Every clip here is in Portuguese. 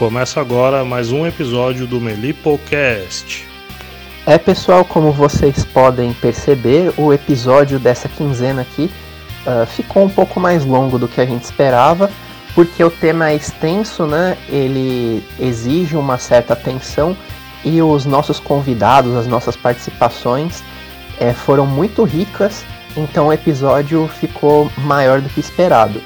começa agora mais um episódio do Melipocast. É pessoal, como vocês podem perceber, o episódio dessa quinzena aqui uh, ficou um pouco mais longo do que a gente esperava, porque o tema é extenso, né? Ele exige uma certa atenção e os nossos convidados, as nossas participações é, foram muito ricas, então o episódio ficou maior do que esperado.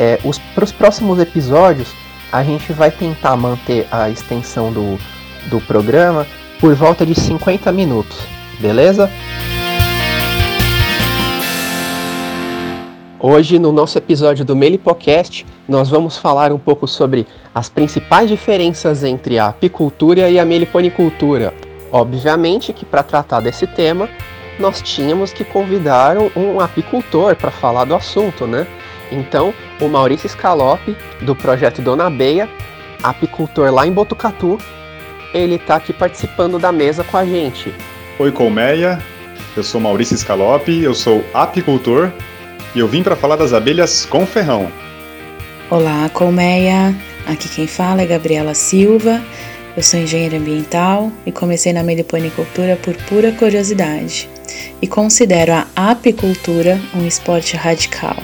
É, Para os próximos episódios, a gente vai tentar manter a extensão do, do programa por volta de 50 minutos, beleza? Hoje, no nosso episódio do Melipocast, nós vamos falar um pouco sobre as principais diferenças entre a apicultura e a meliponicultura. Obviamente que para tratar desse tema, nós tínhamos que convidar um apicultor para falar do assunto, né? Então, o Maurício Scalope, do projeto Dona Beia, apicultor lá em Botucatu, ele está aqui participando da mesa com a gente. Oi, Colmeia. Eu sou Maurício Scalope, eu sou apicultor e eu vim para falar das abelhas com ferrão. Olá, Colmeia. Aqui quem fala é Gabriela Silva. Eu sou engenheira ambiental e comecei na meliponicultura por pura curiosidade e considero a apicultura um esporte radical.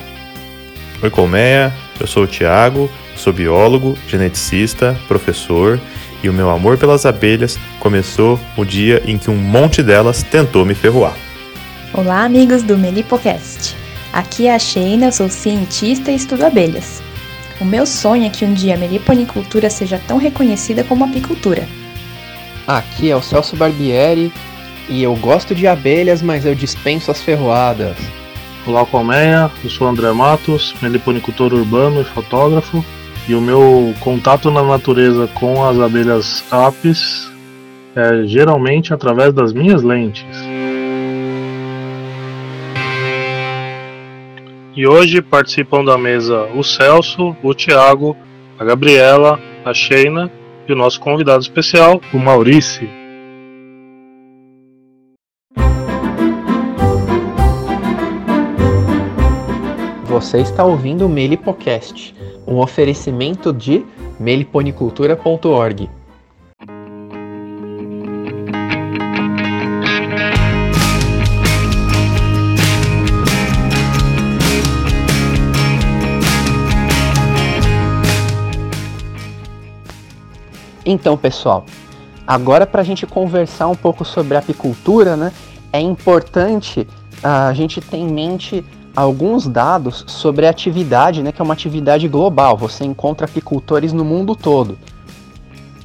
Oi, Colmeia. Eu sou o Tiago, sou biólogo, geneticista, professor e o meu amor pelas abelhas começou o dia em que um monte delas tentou me ferroar. Olá, amigos do Melipocast. Aqui é a Sheina, eu sou cientista e estudo abelhas. O meu sonho é que um dia a meliponicultura seja tão reconhecida como a apicultura. Aqui é o Celso Barbieri e eu gosto de abelhas, mas eu dispenso as ferroadas. Olá, Colmeia. Eu sou André Matos, meliponicultor urbano e fotógrafo. E o meu contato na natureza com as abelhas apis é geralmente através das minhas lentes. E hoje participam da mesa o Celso, o Tiago, a Gabriela, a Sheina e o nosso convidado especial, o Maurício. Você está ouvindo o Melipocast, um oferecimento de meliponicultura.org. Então, pessoal, agora para a gente conversar um pouco sobre apicultura, né, é importante a gente ter em mente alguns dados sobre a atividade, né, que é uma atividade global. Você encontra apicultores no mundo todo.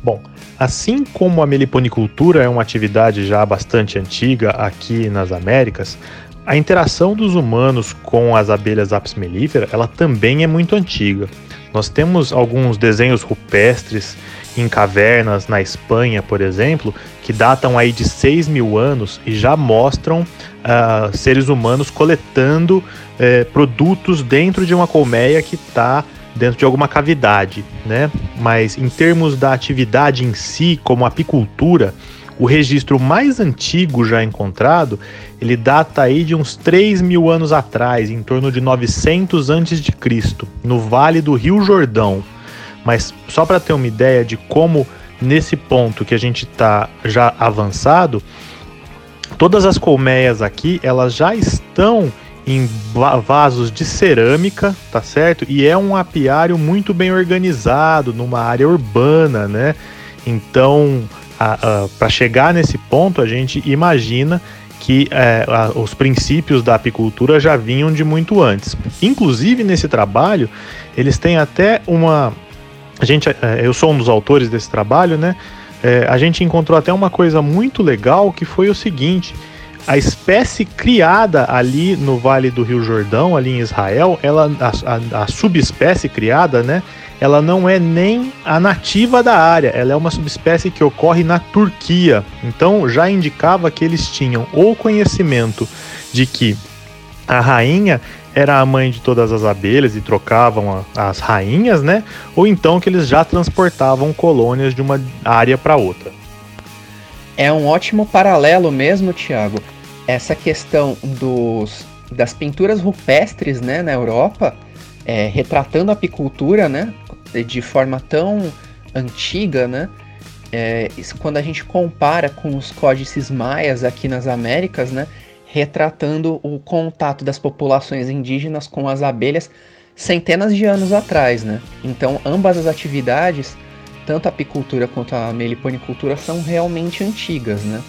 Bom, assim como a meliponicultura é uma atividade já bastante antiga aqui nas Américas, a interação dos humanos com as abelhas apis mellifera, ela também é muito antiga. Nós temos alguns desenhos rupestres em cavernas na Espanha, por exemplo, que datam aí de 6 mil anos e já mostram uh, seres humanos coletando uh, produtos dentro de uma colmeia que está dentro de alguma cavidade, né? Mas em termos da atividade em si, como apicultura, o registro mais antigo já encontrado, ele data aí de uns 3 mil anos atrás, em torno de 900 antes de Cristo, no Vale do Rio Jordão. Mas só para ter uma ideia de como nesse ponto que a gente está já avançado, todas as colmeias aqui elas já estão em vasos de cerâmica, tá certo? E é um apiário muito bem organizado numa área urbana, né? Então, para chegar nesse ponto, a gente imagina que é, a, os princípios da apicultura já vinham de muito antes. Inclusive nesse trabalho, eles têm até uma. A gente, é, eu sou um dos autores desse trabalho, né? É, a gente encontrou até uma coisa muito legal que foi o seguinte: a espécie criada ali no Vale do Rio Jordão, ali em Israel, ela, a, a, a subespécie criada, né? ela não é nem a nativa da área, ela é uma subespécie que ocorre na Turquia. Então já indicava que eles tinham ou conhecimento de que a rainha era a mãe de todas as abelhas e trocavam a, as rainhas, né? Ou então que eles já transportavam colônias de uma área para outra. É um ótimo paralelo mesmo, Tiago. Essa questão dos, das pinturas rupestres né, na Europa, é, retratando a apicultura, né? de forma tão antiga, né? É, quando a gente compara com os códices maias aqui nas Américas, né? Retratando o contato das populações indígenas com as abelhas centenas de anos atrás, né? Então, ambas as atividades, tanto a apicultura quanto a meliponicultura, são realmente antigas, né?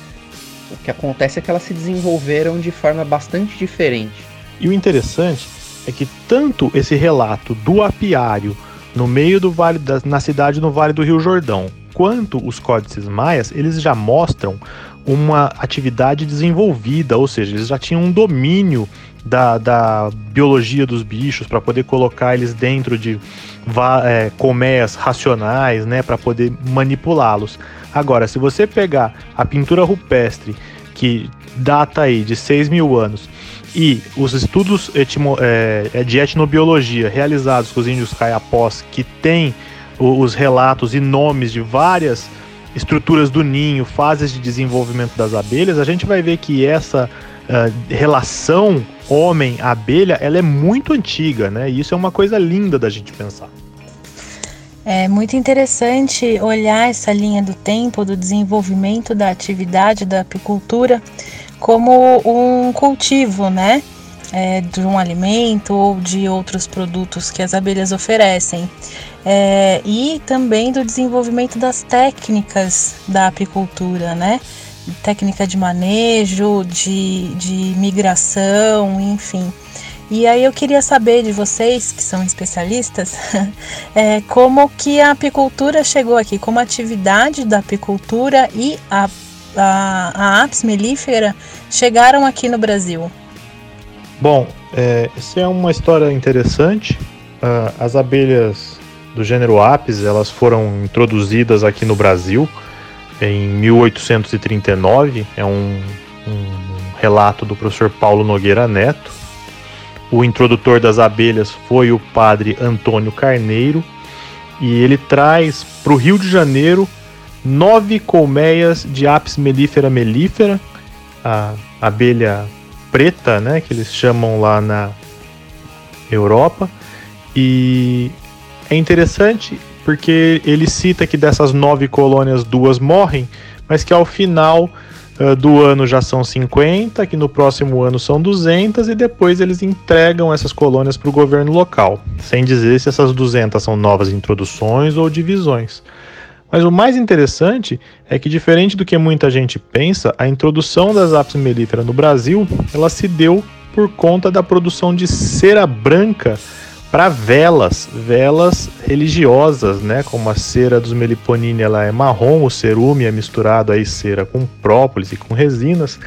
O que acontece é que elas se desenvolveram de forma bastante diferente. E o interessante é que tanto esse relato do apiário no meio do vale da, na cidade no Vale do Rio Jordão, quanto os códices maias, eles já mostram uma atividade desenvolvida, ou seja, eles já tinham um domínio da, da biologia dos bichos para poder colocar eles dentro de é, colmeias racionais, né, para poder manipulá-los. Agora, se você pegar a pintura rupestre que data aí de 6 mil anos e os estudos etimo, é, é, de etnobiologia realizados com os índios caiapós que tem os relatos e nomes de várias estruturas do ninho, fases de desenvolvimento das abelhas, a gente vai ver que essa uh, relação homem-abelha ela é muito antiga, né? E isso é uma coisa linda da gente pensar. É muito interessante olhar essa linha do tempo do desenvolvimento da atividade da apicultura como um cultivo, né? É, de um alimento ou de outros produtos que as abelhas oferecem. É, e também do desenvolvimento das técnicas da apicultura, né? Técnica de manejo, de, de migração, enfim. E aí eu queria saber de vocês, que são especialistas, é, como que a apicultura chegou aqui, como a atividade da apicultura e a a, a apis chegaram aqui no Brasil? Bom, é, essa é uma história interessante. Uh, as abelhas do gênero Apis elas foram introduzidas aqui no Brasil em 1839. É um, um relato do professor Paulo Nogueira Neto. O introdutor das abelhas foi o padre Antônio Carneiro e ele traz para o Rio de Janeiro nove colmeias de Apis mellifera mellifera, a abelha preta, né, que eles chamam lá na Europa. E é interessante porque ele cita que dessas nove colônias duas morrem, mas que ao final uh, do ano já são 50, que no próximo ano são 200 e depois eles entregam essas colônias para o governo local, sem dizer se essas 200 são novas introduções ou divisões. Mas o mais interessante é que, diferente do que muita gente pensa, a introdução das apis mellifera no Brasil ela se deu por conta da produção de cera branca para velas, velas religiosas, né? Como a cera dos Meliponini ela é marrom, o cerume é misturado aí cera com própolis e com resinas,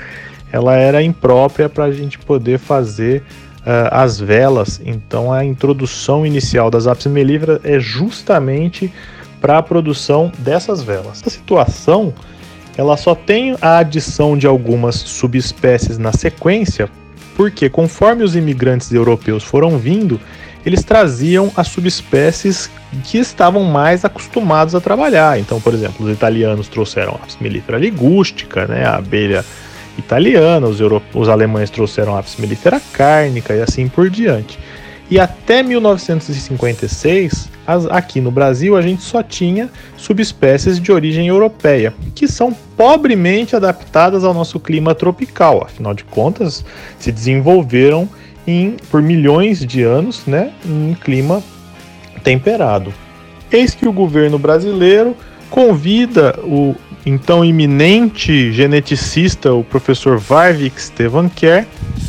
ela era imprópria para a gente poder fazer uh, as velas. Então a introdução inicial das apis mellifera é justamente para a produção dessas velas. Essa situação ela só tem a adição de algumas subespécies na sequência, porque conforme os imigrantes europeus foram vindo, eles traziam as subespécies que estavam mais acostumados a trabalhar. Então, por exemplo, os italianos trouxeram a mellifera ligústica, né, a abelha italiana, os, os alemães trouxeram a Apis mellifera cárnica e assim por diante. E até 1956, as, aqui no Brasil, a gente só tinha subespécies de origem europeia, que são pobremente adaptadas ao nosso clima tropical. Afinal de contas, se desenvolveram em, por milhões de anos né, em clima temperado. Eis que o governo brasileiro convida o então iminente geneticista, o professor Varvik Stevanker,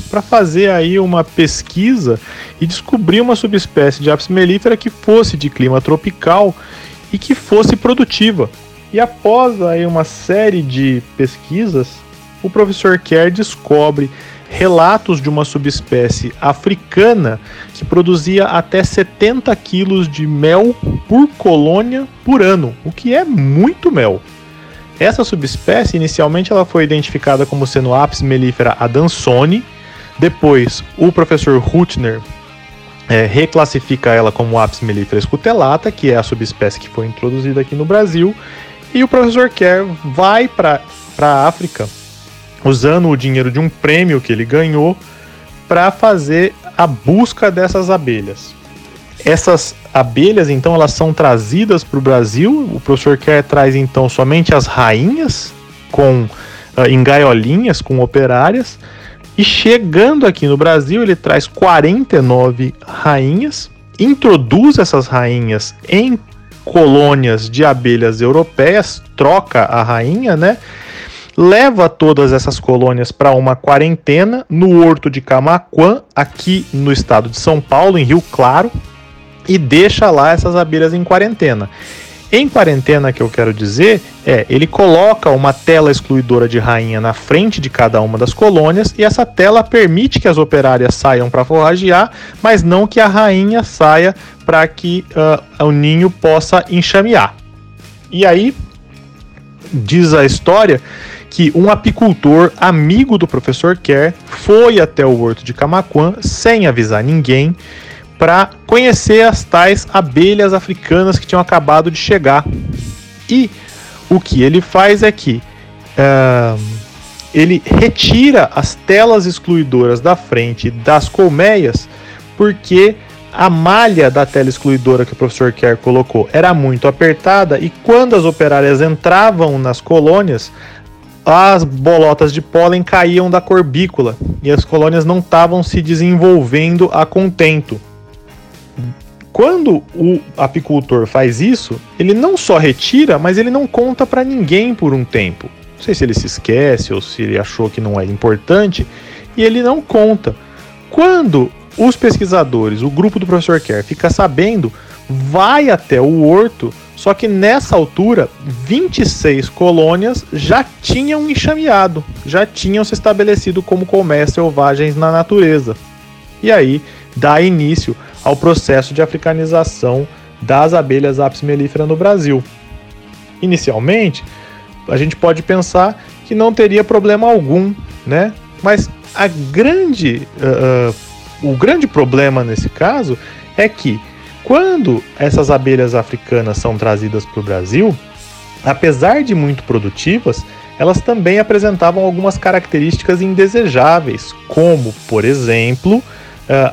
para fazer aí uma pesquisa e descobrir uma subespécie de Apis mellifera que fosse de clima tropical e que fosse produtiva. E após aí uma série de pesquisas, o professor Kerr descobre relatos de uma subespécie africana que produzia até 70 quilos de mel por colônia por ano, o que é muito mel. Essa subespécie inicialmente ela foi identificada como sendo Apis mellifera adansoni, depois o professor Hutner é, reclassifica ela como Apis mellifera escutelata, que é a subespécie que foi introduzida aqui no Brasil, e o professor Kerr vai para a África usando o dinheiro de um prêmio que ele ganhou para fazer a busca dessas abelhas. Essas abelhas, então, elas são trazidas para o Brasil. O professor Kerr traz, então, somente as rainhas com uh, em gaiolinhas, com operárias. E chegando aqui no Brasil, ele traz 49 rainhas, introduz essas rainhas em colônias de abelhas europeias, troca a rainha, né? Leva todas essas colônias para uma quarentena no Horto de Camaquã, aqui no estado de São Paulo, em Rio Claro, e deixa lá essas abelhas em quarentena. Em quarentena, que eu quero dizer, é ele coloca uma tela excluidora de rainha na frente de cada uma das colônias e essa tela permite que as operárias saiam para forragear, mas não que a rainha saia para que uh, o ninho possa enxamear. E aí diz a história que um apicultor amigo do professor Kerr foi até o horto de Camaquã sem avisar ninguém para conhecer as tais abelhas africanas que tinham acabado de chegar. E o que ele faz é que uh, ele retira as telas excluidoras da frente das colmeias, porque a malha da tela excluidora que o professor Kerr colocou era muito apertada e quando as operárias entravam nas colônias, as bolotas de pólen caíam da corbícula e as colônias não estavam se desenvolvendo a contento. Quando o apicultor faz isso, ele não só retira, mas ele não conta para ninguém por um tempo. Não sei se ele se esquece ou se ele achou que não é importante e ele não conta. Quando os pesquisadores, o grupo do professor Kerr, fica sabendo, vai até o horto, só que nessa altura, 26 colônias já tinham enxameado, já tinham se estabelecido como colmeias selvagens na natureza. E aí dá início ao processo de africanização das abelhas apis mellifera no Brasil. Inicialmente, a gente pode pensar que não teria problema algum, né? Mas a grande, uh, uh, o grande problema nesse caso é que quando essas abelhas africanas são trazidas para o Brasil, apesar de muito produtivas, elas também apresentavam algumas características indesejáveis, como, por exemplo,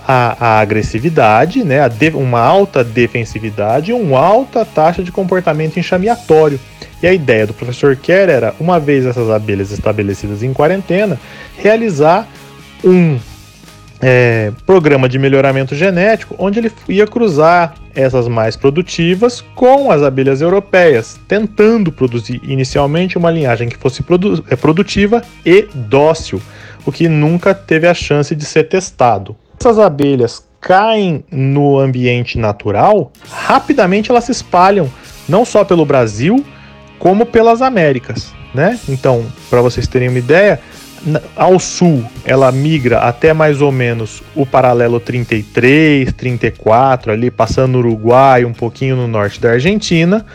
a, a agressividade, né, a de, uma alta defensividade e uma alta taxa de comportamento enxameatório. E a ideia do professor Kerr era, uma vez essas abelhas estabelecidas em quarentena, realizar um é, programa de melhoramento genético onde ele ia cruzar essas mais produtivas com as abelhas europeias, tentando produzir inicialmente uma linhagem que fosse produ é, produtiva e dócil, o que nunca teve a chance de ser testado essas abelhas caem no ambiente natural, rapidamente elas se espalham, não só pelo Brasil, como pelas Américas, né? Então, para vocês terem uma ideia, ao sul ela migra até mais ou menos o paralelo 33, 34, ali passando no Uruguai, um pouquinho no norte da Argentina.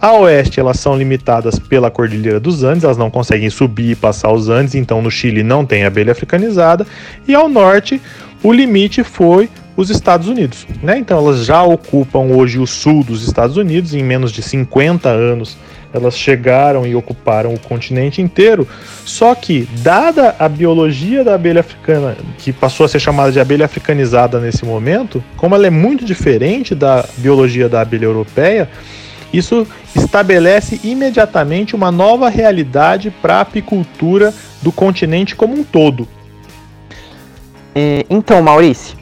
A oeste elas são limitadas pela Cordilheira dos Andes, elas não conseguem subir e passar os Andes, então no Chile não tem abelha africanizada. E ao norte o limite foi os Estados Unidos. Né? Então elas já ocupam hoje o sul dos Estados Unidos, em menos de 50 anos elas chegaram e ocuparam o continente inteiro. Só que, dada a biologia da abelha africana, que passou a ser chamada de abelha africanizada nesse momento, como ela é muito diferente da biologia da abelha europeia, isso estabelece imediatamente uma nova realidade para a apicultura do continente como um todo. E, então, Maurício,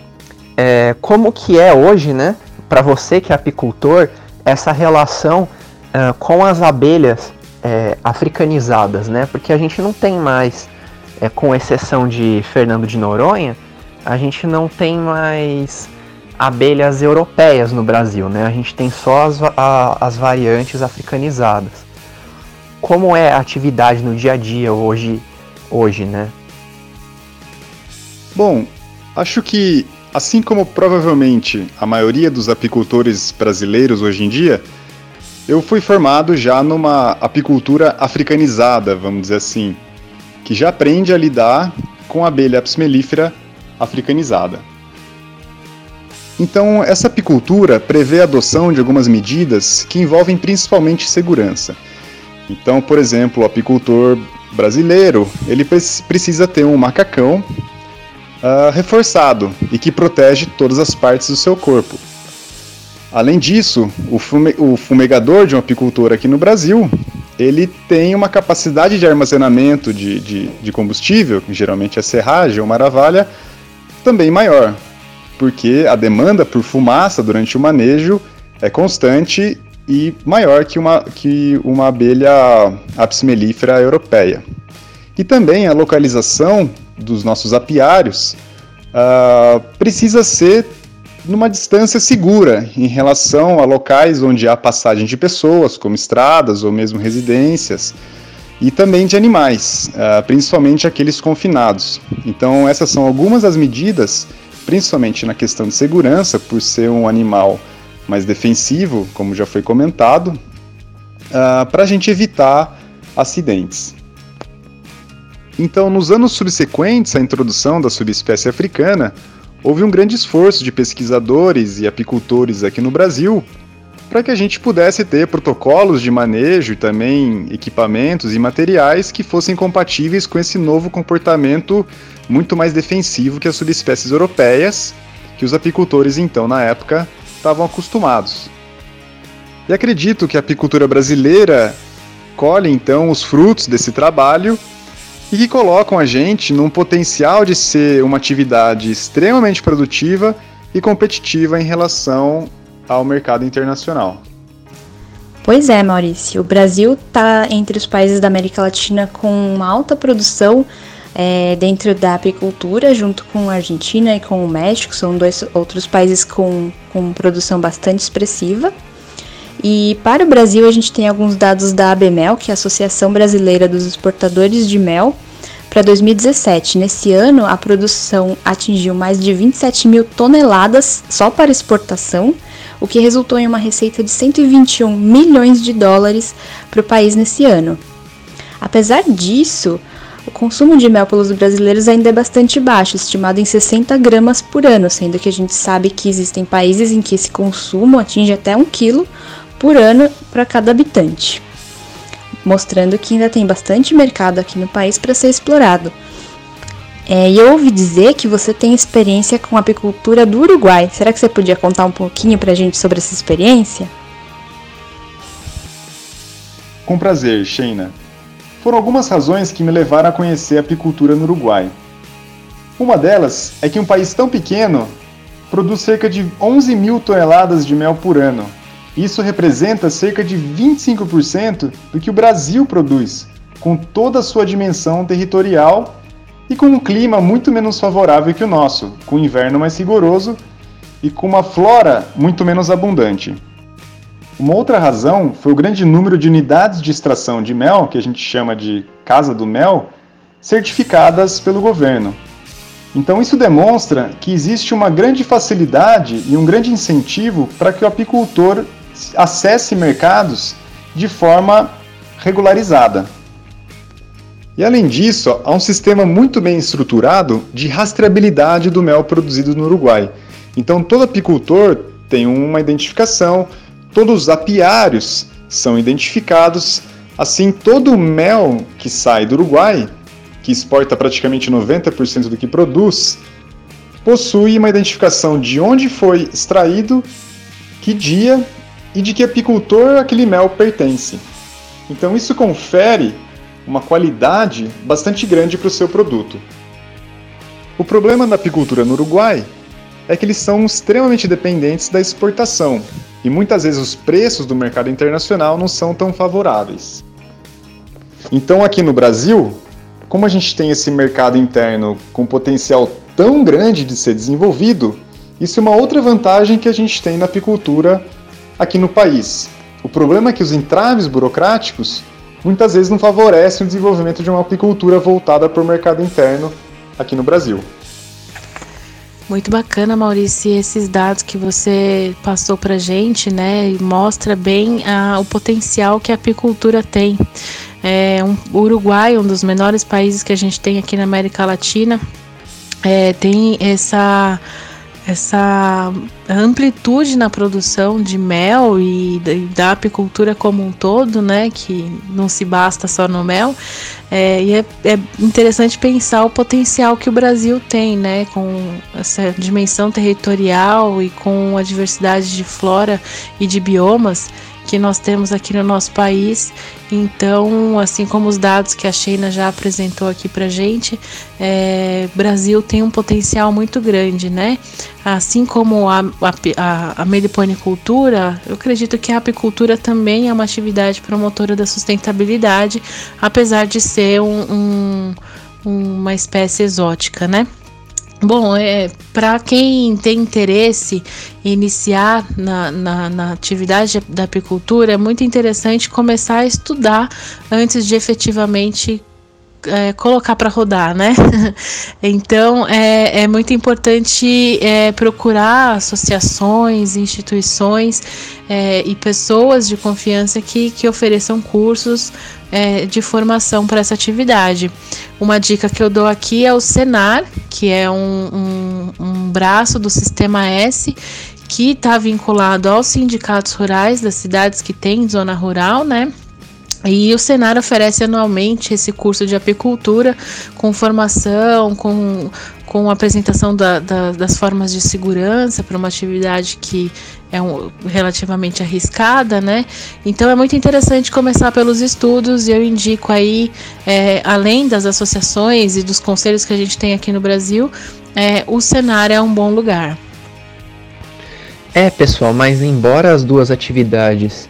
é, como que é hoje, né, para você que é apicultor, essa relação uh, com as abelhas é, africanizadas, né? Porque a gente não tem mais, é, com exceção de Fernando de Noronha, a gente não tem mais abelhas europeias no Brasil, né? A gente tem só as, a, as variantes africanizadas. Como é a atividade no dia a dia hoje, hoje, né? Bom, acho que, assim como provavelmente a maioria dos apicultores brasileiros hoje em dia, eu fui formado já numa apicultura africanizada, vamos dizer assim, que já aprende a lidar com a abelha apis mellifera africanizada. Então, essa apicultura prevê a adoção de algumas medidas que envolvem principalmente segurança. Então, por exemplo, o apicultor brasileiro, ele precisa ter um macacão uh, reforçado e que protege todas as partes do seu corpo. Além disso, o, fume, o fumegador de um apicultor aqui no Brasil, ele tem uma capacidade de armazenamento de, de, de combustível, que geralmente é serragem ou maravalha, também maior, porque a demanda por fumaça durante o manejo é constante e maior que uma, que uma abelha apis mellifera europeia. E também a localização dos nossos apiários uh, precisa ser numa distância segura em relação a locais onde há passagem de pessoas, como estradas ou mesmo residências, e também de animais, uh, principalmente aqueles confinados. Então, essas são algumas das medidas, principalmente na questão de segurança, por ser um animal mais defensivo, como já foi comentado, uh, para a gente evitar acidentes. Então, nos anos subsequentes à introdução da subespécie africana, houve um grande esforço de pesquisadores e apicultores aqui no Brasil para que a gente pudesse ter protocolos de manejo e também equipamentos e materiais que fossem compatíveis com esse novo comportamento muito mais defensivo que as subespécies europeias, que os apicultores então na época estavam acostumados. E acredito que a apicultura brasileira colhe então os frutos desse trabalho e que colocam a gente num potencial de ser uma atividade extremamente produtiva e competitiva em relação ao mercado internacional. Pois é, Maurício. O Brasil está entre os países da América Latina com uma alta produção é, dentro da apicultura, junto com a Argentina e com o México, são dois outros países com, com produção bastante expressiva. E para o Brasil, a gente tem alguns dados da ABMEL, que é a Associação Brasileira dos Exportadores de Mel, para 2017. Nesse ano, a produção atingiu mais de 27 mil toneladas só para exportação, o que resultou em uma receita de 121 milhões de dólares para o país nesse ano. Apesar disso, o consumo de mel pelos brasileiros ainda é bastante baixo, estimado em 60 gramas por ano, sendo que a gente sabe que existem países em que esse consumo atinge até 1 quilo por ano para cada habitante, mostrando que ainda tem bastante mercado aqui no país para ser explorado. É, e eu ouvi dizer que você tem experiência com apicultura do Uruguai. Será que você podia contar um pouquinho para a gente sobre essa experiência? Com prazer, Sheina. Foram algumas razões que me levaram a conhecer a apicultura no Uruguai. Uma delas é que um país tão pequeno produz cerca de 11 mil toneladas de mel por ano, isso representa cerca de 25% do que o Brasil produz, com toda a sua dimensão territorial e com um clima muito menos favorável que o nosso, com um inverno mais rigoroso e com uma flora muito menos abundante. Uma outra razão foi o grande número de unidades de extração de mel, que a gente chama de Casa do Mel, certificadas pelo governo. Então, isso demonstra que existe uma grande facilidade e um grande incentivo para que o apicultor acesse mercados de forma regularizada. E além disso, há um sistema muito bem estruturado de rastreabilidade do mel produzido no Uruguai. Então, todo apicultor tem uma identificação, todos os apiários são identificados, assim, todo o mel que sai do Uruguai, que exporta praticamente 90% do que produz, possui uma identificação de onde foi extraído, que dia e de que apicultor aquele mel pertence. Então isso confere uma qualidade bastante grande para o seu produto. O problema da apicultura no Uruguai é que eles são extremamente dependentes da exportação e muitas vezes os preços do mercado internacional não são tão favoráveis. Então aqui no Brasil, como a gente tem esse mercado interno com potencial tão grande de ser desenvolvido, isso é uma outra vantagem que a gente tem na apicultura aqui no país. O problema é que os entraves burocráticos muitas vezes não favorecem o desenvolvimento de uma apicultura voltada para o mercado interno aqui no Brasil. Muito bacana, Maurício, esses dados que você passou para gente, né, mostra bem ah, o potencial que a apicultura tem. É, um, o Uruguai, um dos menores países que a gente tem aqui na América Latina, é, tem essa essa amplitude na produção de mel e da apicultura como um todo, né, que não se basta só no mel, é, e é, é, interessante pensar o potencial que o Brasil tem, né, com essa dimensão territorial e com a diversidade de flora e de biomas que nós temos aqui no nosso país. Então, assim como os dados que a Sheina já apresentou aqui para gente, é, Brasil tem um potencial muito grande, né? Assim como a, a, a meliponicultura, eu acredito que a apicultura também é uma atividade promotora da sustentabilidade, apesar de ser um, um, uma espécie exótica, né? Bom, é, para quem tem interesse em iniciar na, na, na, atividade da apicultura, é muito interessante começar a estudar antes de efetivamente é, colocar para rodar, né? então é, é muito importante é, procurar associações, instituições é, e pessoas de confiança que, que ofereçam cursos é, de formação para essa atividade. Uma dica que eu dou aqui é o Senar, que é um, um, um braço do Sistema S que está vinculado aos sindicatos rurais das cidades que têm zona rural, né? E o Senar oferece anualmente esse curso de apicultura com formação, com, com apresentação da, da, das formas de segurança para uma atividade que é um, relativamente arriscada, né? Então é muito interessante começar pelos estudos e eu indico aí, é, além das associações e dos conselhos que a gente tem aqui no Brasil, é, o Senar é um bom lugar. É, pessoal, mas embora as duas atividades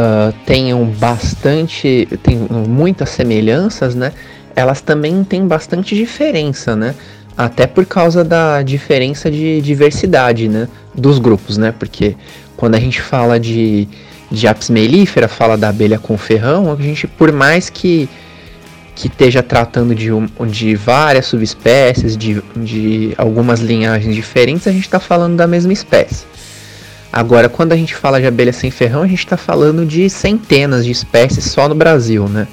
uh, tenham bastante, tem muitas semelhanças, né? Elas também têm bastante diferença, né? Até por causa da diferença de diversidade, né? Dos grupos, né? Porque quando a gente fala de, de apis mellifera, fala da abelha com ferrão, a gente, por mais que que esteja tratando de, um, de várias subespécies, de, de algumas linhagens diferentes, a gente está falando da mesma espécie. Agora, quando a gente fala de abelha sem ferrão, a gente está falando de centenas de espécies só no Brasil, né?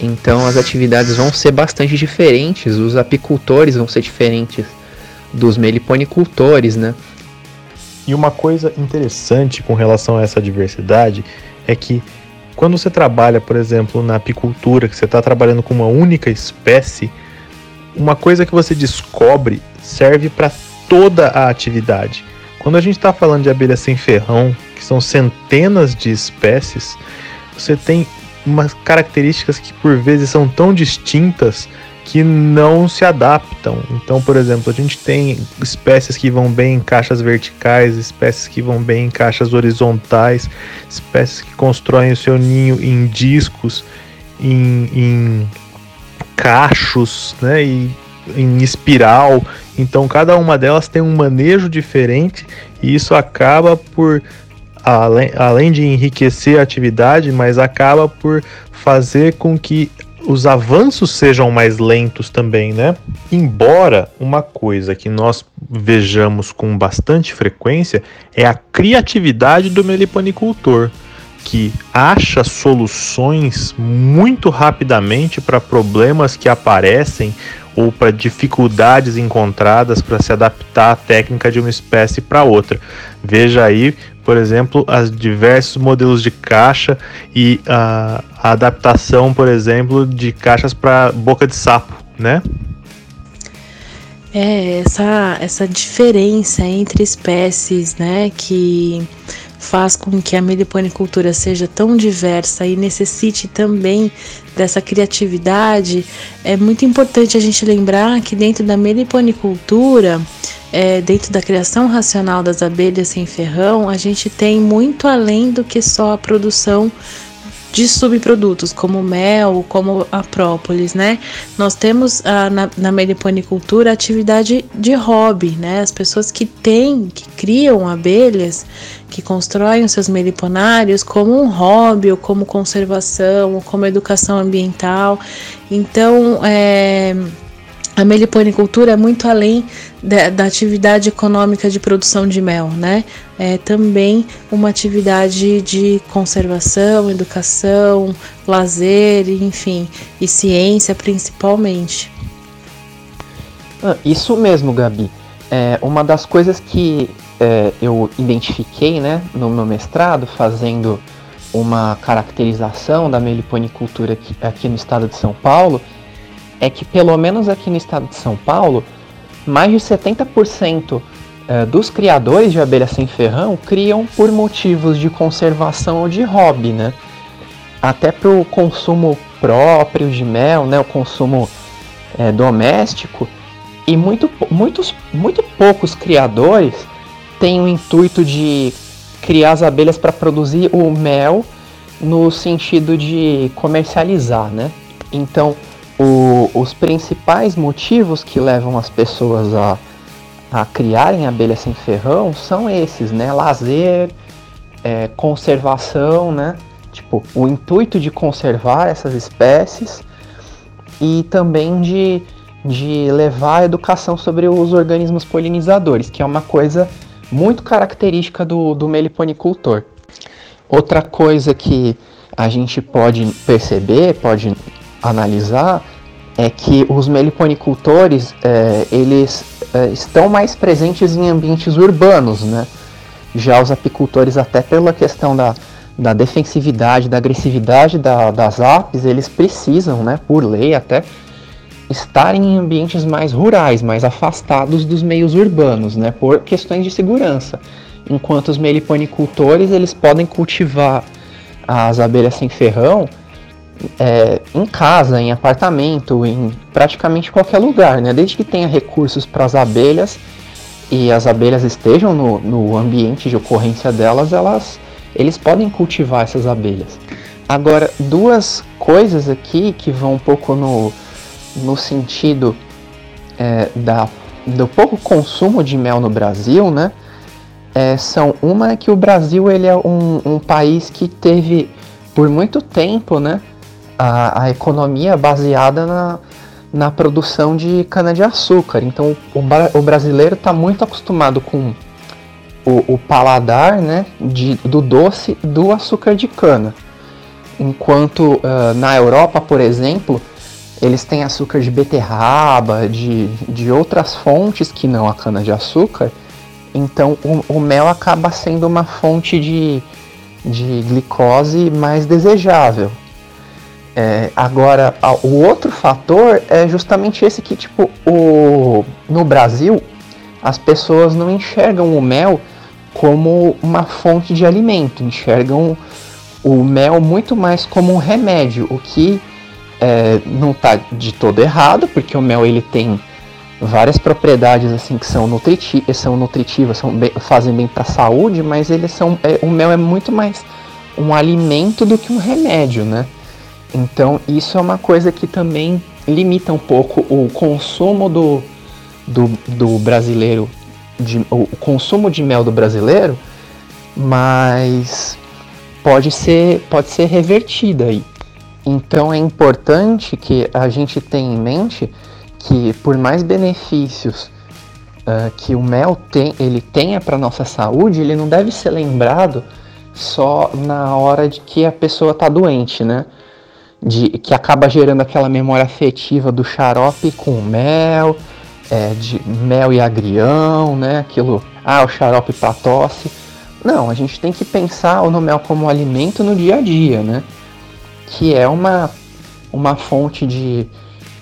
Então as atividades vão ser bastante diferentes, os apicultores vão ser diferentes dos meliponicultores, né? E uma coisa interessante com relação a essa diversidade é que quando você trabalha, por exemplo, na apicultura, que você está trabalhando com uma única espécie, uma coisa que você descobre serve para toda a atividade. Quando a gente está falando de abelha sem ferrão, que são centenas de espécies, você tem umas características que por vezes são tão distintas que não se adaptam. Então, por exemplo, a gente tem espécies que vão bem em caixas verticais, espécies que vão bem em caixas horizontais, espécies que constroem o seu ninho em discos, em, em cachos, né, e em espiral. Então, cada uma delas tem um manejo diferente e isso acaba por além, além de enriquecer a atividade, mas acaba por fazer com que os avanços sejam mais lentos também, né? Embora uma coisa que nós vejamos com bastante frequência é a criatividade do meliponicultor, que acha soluções muito rapidamente para problemas que aparecem ou para dificuldades encontradas para se adaptar à técnica de uma espécie para outra. Veja aí, por exemplo, os diversos modelos de caixa e a, a adaptação, por exemplo, de caixas para boca de sapo, né? É, essa, essa diferença entre espécies, né, que faz com que a meliponicultura seja tão diversa e necessite também dessa criatividade, é muito importante a gente lembrar que dentro da meliponicultura, é, dentro da criação racional das abelhas sem ferrão, a gente tem muito além do que só a produção de subprodutos, como mel, como a própolis, né? Nós temos ah, na, na meliponicultura atividade de hobby, né? As pessoas que têm, que criam abelhas, que constroem os seus meliponários como um hobby, ou como conservação, ou como educação ambiental. Então, é a meliponicultura é muito além da, da, atividade econômica de produção de mel, né? É também uma atividade de conservação, educação, lazer, enfim, e ciência principalmente. Ah, isso mesmo, Gabi. é, uma das coisas que é, eu identifiquei né, no meu mestrado, fazendo uma caracterização da meliponicultura aqui, aqui no estado de São Paulo, é que pelo menos aqui no estado de São Paulo, mais de 70% é, dos criadores de abelha sem ferrão criam por motivos de conservação ou de hobby, né? Até para o consumo próprio de mel, né? O consumo é, doméstico. E muito, muitos, muito poucos criadores têm o intuito de criar as abelhas para produzir o mel no sentido de comercializar, né? Então, o, os principais motivos que levam as pessoas a, a criarem abelhas sem ferrão são esses, né? Lazer, é, conservação, né? Tipo, o intuito de conservar essas espécies e também de, de levar a educação sobre os organismos polinizadores, que é uma coisa muito característica do, do meliponicultor. Outra coisa que a gente pode perceber, pode analisar, é que os meliponicultores é, eles é, estão mais presentes em ambientes urbanos, né? Já os apicultores, até pela questão da, da defensividade, da agressividade da, das apes, eles precisam, né, por lei até, estarem em ambientes mais rurais, mais afastados dos meios urbanos, né, por questões de segurança. Enquanto os meliponicultores eles podem cultivar as abelhas sem ferrão é, em casa, em apartamento, em praticamente qualquer lugar, né, desde que tenha recursos para as abelhas e as abelhas estejam no, no ambiente de ocorrência delas, elas eles podem cultivar essas abelhas. Agora, duas coisas aqui que vão um pouco no, no sentido é, da, do pouco consumo de mel no Brasil, né? É, são uma é que o Brasil ele é um, um país que teve por muito tempo, né? A, a economia baseada na, na produção de cana-de-açúcar. Então o, o brasileiro está muito acostumado com o, o, paladar né, de, do doce do açúcar de cana. Enquanto uh, na Europa, por exemplo, eles têm açúcar de beterraba, de, de outras fontes que não a cana-de-açúcar, então o, o, mel acaba sendo uma fonte de, de glicose mais desejável. É, agora, o outro fator é justamente esse que, tipo, o, no Brasil, as pessoas não enxergam o mel como uma fonte de alimento, enxergam o mel muito mais como um remédio, o que é, não está de todo errado, porque o mel ele tem várias propriedades assim que são, nutriti são nutritivas, são bem, fazem bem para a saúde, mas eles são, é, o mel é muito mais um alimento do que um remédio, né? Então isso é uma coisa que também limita um pouco o consumo do, do, do brasileiro, de, o consumo de mel do brasileiro, mas pode ser, pode ser revertida aí. Então é importante que a gente tenha em mente que por mais benefícios uh, que o mel tem, ele tenha para nossa saúde, ele não deve ser lembrado só na hora de que a pessoa está doente, né? De, que acaba gerando aquela memória afetiva do xarope com mel, é, de mel e agrião, né? Aquilo, ah, o xarope para tosse. Não, a gente tem que pensar o mel como alimento no dia a dia, né? que é uma, uma fonte de,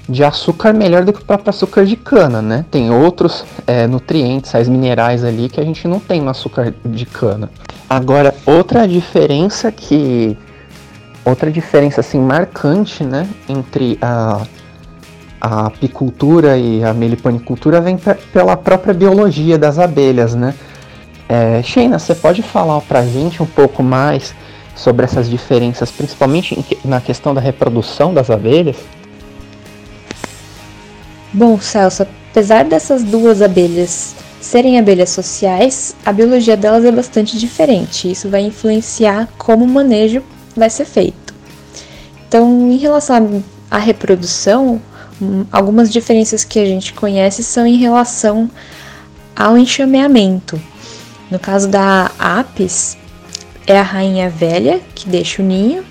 de açúcar melhor do que o próprio açúcar de cana, né? Tem outros é, nutrientes, sais minerais ali que a gente não tem no açúcar de cana. Agora, outra diferença que outra diferença assim marcante, né, entre a a apicultura e a meliponicultura vem pela própria biologia das abelhas, né? É, Sheina, você pode falar pra gente um pouco mais sobre essas diferenças, principalmente na questão da reprodução das abelhas? Bom, Celso, apesar dessas duas abelhas serem abelhas sociais, a biologia delas é bastante diferente. Isso vai influenciar como o manejo vai ser feito. Então, em relação à reprodução, hum, algumas diferenças que a gente conhece são em relação ao enxameamento. No caso da apis, é a rainha velha que deixa o ninho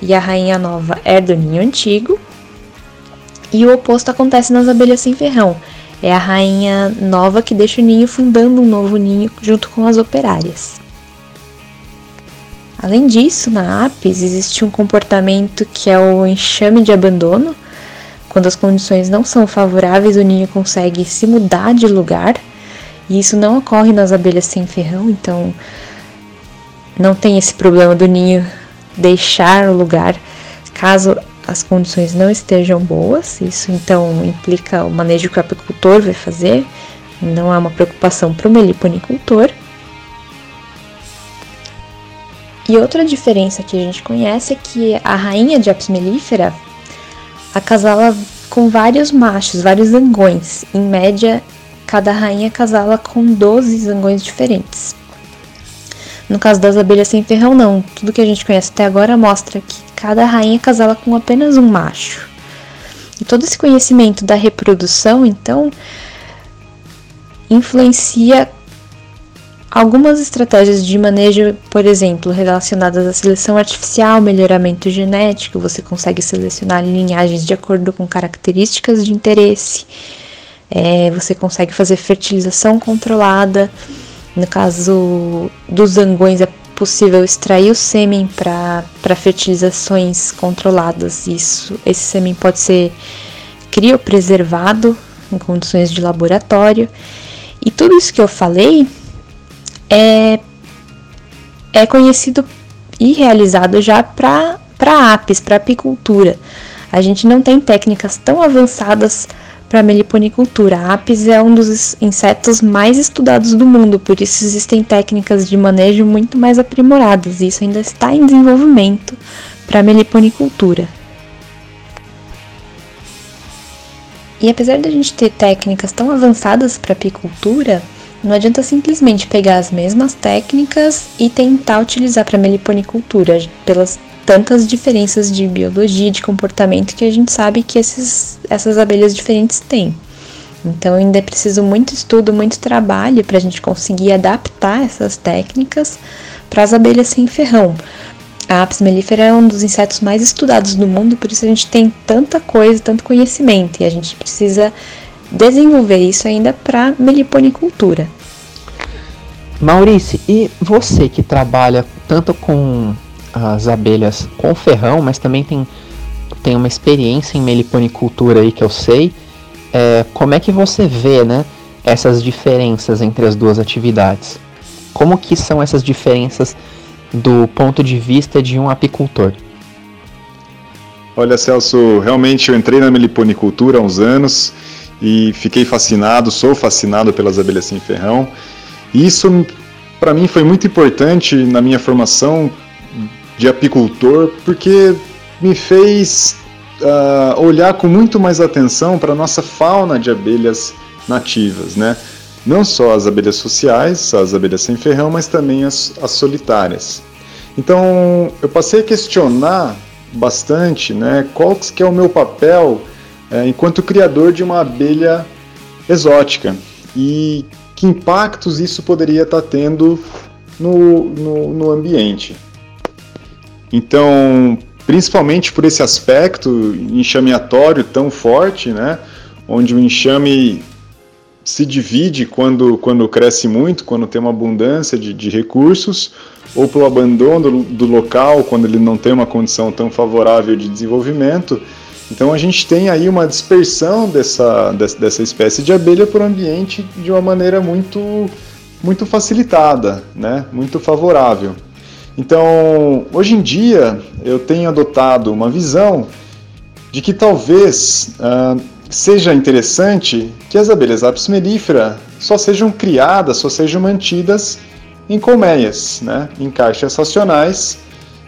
e a rainha nova herda o ninho antigo. E o oposto acontece nas abelhas sem ferrão. é a rainha nova que deixa o ninho fundando um novo ninho junto com as operárias. Além disso, na Apis existe um comportamento que é o enxame de abandono. Quando as condições não são favoráveis, o ninho consegue se mudar de lugar, e isso não ocorre nas abelhas sem ferrão, então não tem esse problema do ninho deixar o lugar caso as condições não estejam boas. Isso então implica o manejo que o apicultor vai fazer, não é uma preocupação para o meliponicultor. E outra diferença que a gente conhece é que a rainha de Apis mellifera acasala com vários machos, vários zangões. Em média, cada rainha casala com 12 zangões diferentes. No caso das abelhas sem ferrão, não. Tudo que a gente conhece até agora mostra que cada rainha casala com apenas um macho. E todo esse conhecimento da reprodução, então, influencia algumas estratégias de manejo, por exemplo, relacionadas à seleção artificial, melhoramento genético, você consegue selecionar linhagens de acordo com características de interesse, é, você consegue fazer fertilização controlada. No caso dos zangões, é possível extrair o sêmen para fertilizações controladas. Isso, esse sêmen pode ser criopreservado em condições de laboratório. E tudo isso que eu falei é, é conhecido e realizado já para apis, para apicultura. A gente não tem técnicas tão avançadas para meliponicultura. A apis é um dos insetos mais estudados do mundo, por isso existem técnicas de manejo muito mais aprimoradas. E isso ainda está em desenvolvimento para meliponicultura. E apesar da gente ter técnicas tão avançadas para apicultura, não adianta simplesmente pegar as mesmas técnicas e tentar utilizar para meliponicultura, pelas tantas diferenças de biologia de comportamento que a gente sabe que esses, essas abelhas diferentes têm. Então ainda é preciso muito estudo, muito trabalho para a gente conseguir adaptar essas técnicas para as abelhas sem ferrão. A Apis mellifera é um dos insetos mais estudados do mundo, por isso a gente tem tanta coisa, tanto conhecimento, e a gente precisa desenvolver isso ainda para meliponicultura. Maurício, e você que trabalha tanto com as abelhas com ferrão, mas também tem, tem uma experiência em meliponicultura aí que eu sei. É, como é que você vê né, essas diferenças entre as duas atividades? Como que são essas diferenças do ponto de vista de um apicultor? Olha, Celso, realmente eu entrei na meliponicultura há uns anos e fiquei fascinado, sou fascinado pelas abelhas sem ferrão. E isso, para mim, foi muito importante na minha formação de apicultor, porque me fez uh, olhar com muito mais atenção para a nossa fauna de abelhas nativas, né? Não só as abelhas sociais, as abelhas sem ferrão, mas também as, as solitárias. Então, eu passei a questionar bastante, né, qual que é o meu papel é, enquanto criador de uma abelha exótica e que impactos isso poderia estar tá tendo no, no, no ambiente. Então, principalmente por esse aspecto enxameatório tão forte, né, onde o enxame se divide quando, quando cresce muito, quando tem uma abundância de, de recursos, ou pelo abandono do, do local, quando ele não tem uma condição tão favorável de desenvolvimento. Então a gente tem aí uma dispersão dessa, dessa espécie de abelha por ambiente de uma maneira muito, muito facilitada, né? muito favorável. Então, hoje em dia, eu tenho adotado uma visão de que talvez uh, seja interessante que as abelhas Apis mellifera só sejam criadas, só sejam mantidas em colmeias, né, em caixas racionais,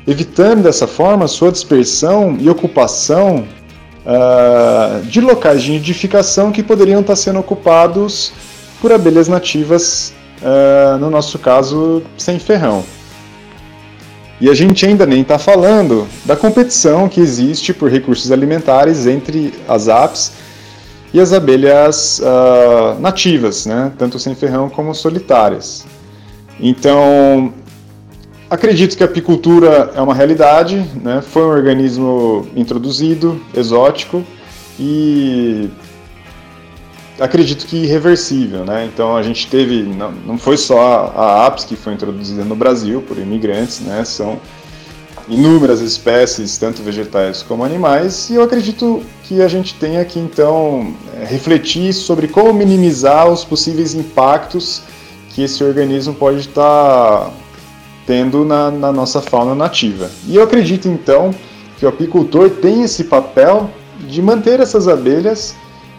evitando dessa forma sua dispersão e ocupação uh, de locais de nidificação que poderiam estar sendo ocupados por abelhas nativas, uh, no nosso caso, sem ferrão. E a gente ainda nem está falando da competição que existe por recursos alimentares entre as apes e as abelhas uh, nativas, né? tanto sem ferrão como solitárias. Então, acredito que a apicultura é uma realidade, né? foi um organismo introduzido, exótico, e acredito que irreversível, né? Então a gente teve, não, não foi só a apis que foi introduzida no Brasil por imigrantes, né? São inúmeras espécies, tanto vegetais como animais, e eu acredito que a gente tenha que então é, refletir sobre como minimizar os possíveis impactos que esse organismo pode estar tendo na, na nossa fauna nativa. E eu acredito então que o apicultor tem esse papel de manter essas abelhas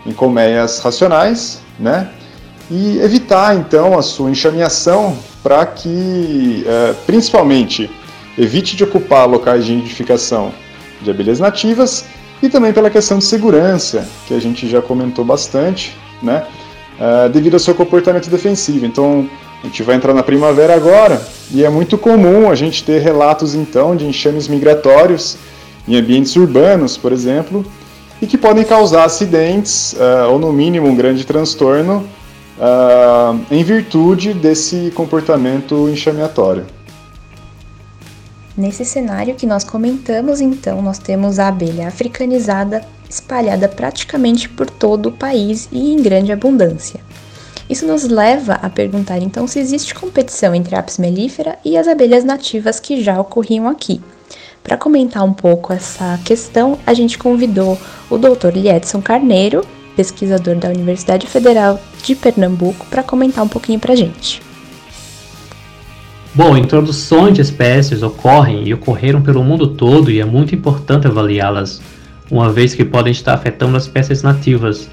em colmeias racionais, né? E evitar então a sua enxameação para que, é, principalmente, evite de ocupar locais de nidificação de abelhas nativas e também pela questão de segurança, que a gente já comentou bastante, né? Uh, devido ao seu comportamento defensivo. Então, a gente vai entrar na primavera agora e é muito comum a gente ter relatos então de enxames migratórios em ambientes urbanos, por exemplo, e que podem causar acidentes uh, ou no mínimo um grande transtorno uh, em virtude desse comportamento enxameatório. Nesse cenário que nós comentamos, então, nós temos a abelha africanizada espalhada praticamente por todo o país e em grande abundância. Isso nos leva a perguntar então se existe competição entre a apis mellifera e as abelhas nativas que já ocorriam aqui. Para comentar um pouco essa questão, a gente convidou o Dr. Liedson Carneiro, pesquisador da Universidade Federal de Pernambuco, para comentar um pouquinho para a gente. Bom, introduções de espécies ocorrem e ocorreram pelo mundo todo e é muito importante avaliá-las, uma vez que podem estar afetando as espécies nativas.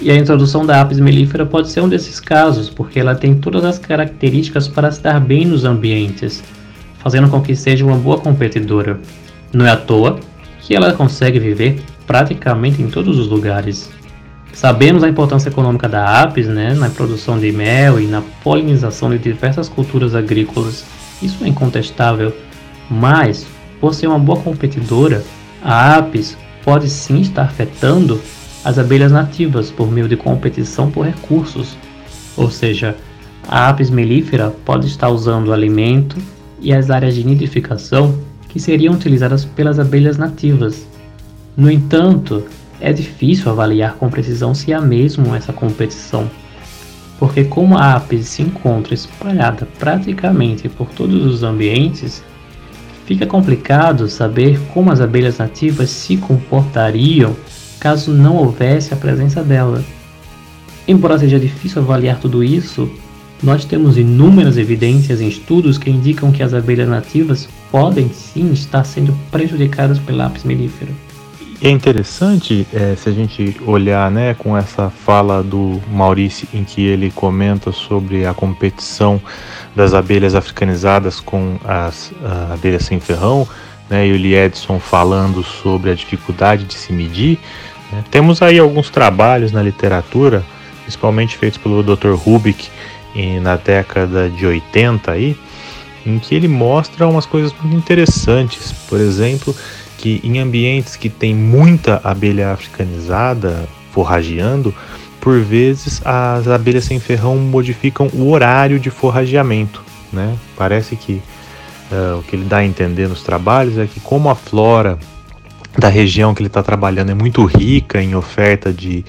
E a introdução da Apis mellifera pode ser um desses casos, porque ela tem todas as características para se dar bem nos ambientes, fazendo com que seja uma boa competidora. Não é à toa que ela consegue viver praticamente em todos os lugares. Sabemos a importância econômica da apis né, na produção de mel e na polinização de diversas culturas agrícolas. Isso é incontestável. Mas, por ser uma boa competidora, a apis pode sim estar afetando as abelhas nativas por meio de competição por recursos. Ou seja, a apis mellifera pode estar usando alimento e as áreas de nidificação que seriam utilizadas pelas abelhas nativas. No entanto, é difícil avaliar com precisão se há mesmo essa competição, porque como a apis se encontra espalhada praticamente por todos os ambientes, fica complicado saber como as abelhas nativas se comportariam caso não houvesse a presença dela. Embora seja difícil avaliar tudo isso, nós temos inúmeras evidências em estudos que indicam que as abelhas nativas podem sim estar sendo prejudicadas pela apis mellifera. É interessante é, se a gente olhar né, com essa fala do Maurício em que ele comenta sobre a competição das abelhas africanizadas com as abelhas sem ferrão, né, e o Liedson falando sobre a dificuldade de se medir. Né. Temos aí alguns trabalhos na literatura, principalmente feitos pelo Dr. Rubik na década de 80 aí, em que ele mostra umas coisas muito interessantes. Por exemplo, que em ambientes que tem muita abelha africanizada forrageando, por vezes as abelhas sem ferrão modificam o horário de forrageamento. Né? Parece que uh, o que ele dá a entender nos trabalhos é que, como a flora da região que ele está trabalhando é muito rica em oferta de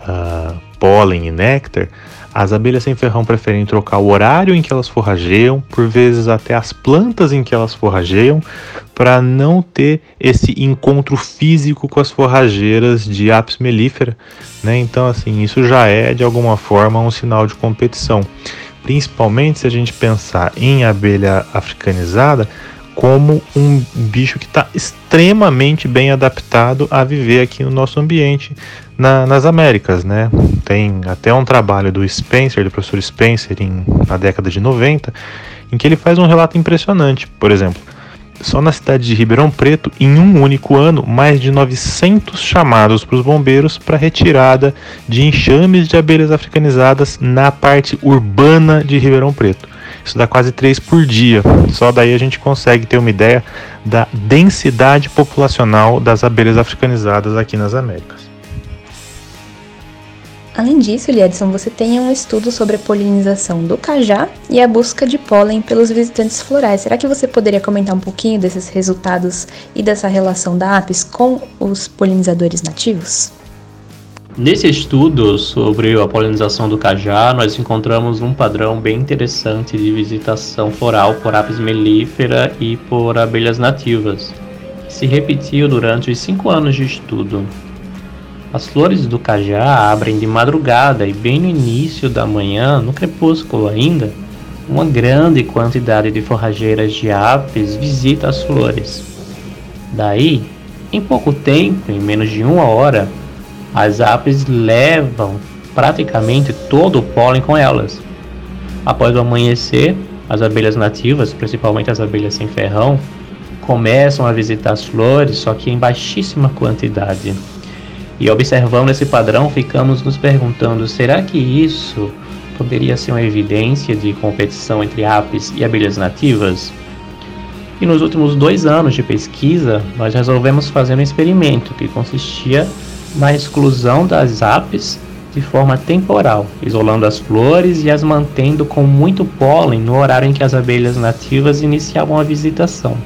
uh, pólen e néctar, as abelhas sem ferrão preferem trocar o horário em que elas forrageiam, por vezes até as plantas em que elas forrageiam, para não ter esse encontro físico com as forrageiras de Apis mellifera. Né? Então, assim, isso já é de alguma forma um sinal de competição. Principalmente se a gente pensar em abelha africanizada como um bicho que está extremamente bem adaptado a viver aqui no nosso ambiente, na, nas Américas, né? Tem até um trabalho do Spencer, do professor Spencer, em, na década de 90, em que ele faz um relato impressionante. Por exemplo, só na cidade de Ribeirão Preto, em um único ano, mais de 900 chamados para os bombeiros para retirada de enxames de abelhas africanizadas na parte urbana de Ribeirão Preto. Isso dá quase 3 por dia. Só daí a gente consegue ter uma ideia da densidade populacional das abelhas africanizadas aqui nas Américas. Além disso, Liedson, você tem um estudo sobre a polinização do cajá e a busca de pólen pelos visitantes florais. Será que você poderia comentar um pouquinho desses resultados e dessa relação da apis com os polinizadores nativos? Nesse estudo sobre a polinização do cajá, nós encontramos um padrão bem interessante de visitação floral por apis mellifera e por abelhas nativas, que se repetiu durante os cinco anos de estudo. As flores do cajá abrem de madrugada e bem no início da manhã, no crepúsculo ainda, uma grande quantidade de forrageiras de apis visita as flores. Daí, em pouco tempo, em menos de uma hora, as apes levam praticamente todo o pólen com elas. Após o amanhecer, as abelhas nativas, principalmente as abelhas sem ferrão, começam a visitar as flores, só que em baixíssima quantidade. E observando esse padrão, ficamos nos perguntando: será que isso poderia ser uma evidência de competição entre apes e abelhas nativas? E nos últimos dois anos de pesquisa, nós resolvemos fazer um experimento que consistia na exclusão das apes de forma temporal, isolando as flores e as mantendo com muito pólen no horário em que as abelhas nativas iniciavam a visitação.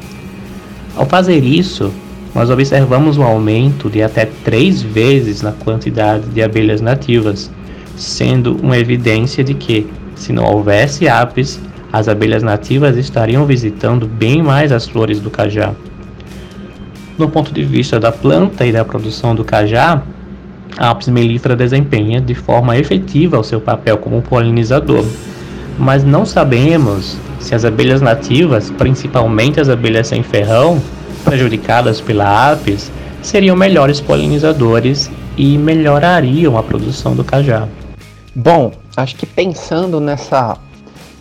Ao fazer isso, nós observamos um aumento de até três vezes na quantidade de abelhas nativas, sendo uma evidência de que, se não houvesse apes, as abelhas nativas estariam visitando bem mais as flores do cajá. Do ponto de vista da planta e da produção do cajá, a Apis mellifera desempenha de forma efetiva o seu papel como polinizador, mas não sabemos se as abelhas nativas, principalmente as abelhas sem ferrão, prejudicadas pela Apis, seriam melhores polinizadores e melhorariam a produção do cajá. Bom, acho que pensando nessa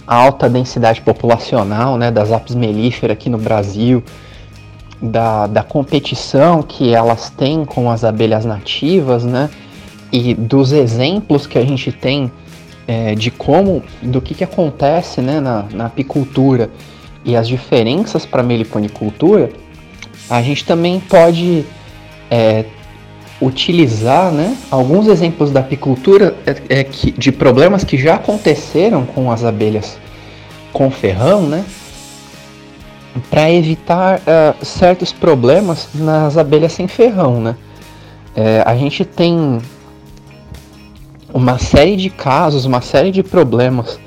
alta densidade populacional né, das Apis mellifera aqui no Brasil, da, da competição que elas têm com as abelhas nativas, né? E dos exemplos que a gente tem é, de como, do que, que acontece né, na, na apicultura e as diferenças para a meliponicultura, a gente também pode é, utilizar né, alguns exemplos da apicultura é, é, que, de problemas que já aconteceram com as abelhas com ferrão, né? Para evitar uh, certos problemas nas abelhas sem ferrão, né? É, a gente tem uma série de casos, uma série de problemas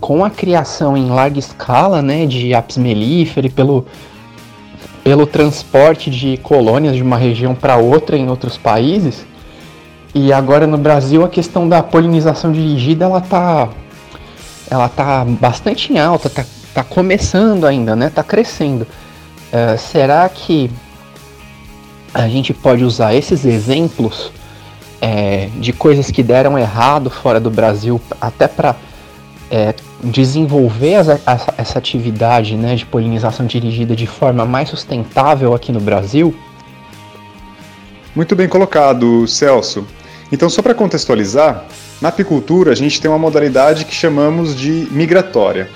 com a criação em larga escala, né, de apis mellifera pelo pelo transporte de colônias de uma região para outra em outros países. E agora no Brasil a questão da polinização dirigida ela tá ela tá bastante em alta, tá está começando ainda, né? Está crescendo. Uh, será que a gente pode usar esses exemplos é, de coisas que deram errado fora do Brasil até para é, desenvolver essa, essa, atividade né, de polinização dirigida de forma mais sustentável aqui no Brasil? Muito bem colocado, Celso. Então, só para contextualizar, na apicultura a gente tem uma modalidade que chamamos de migratória.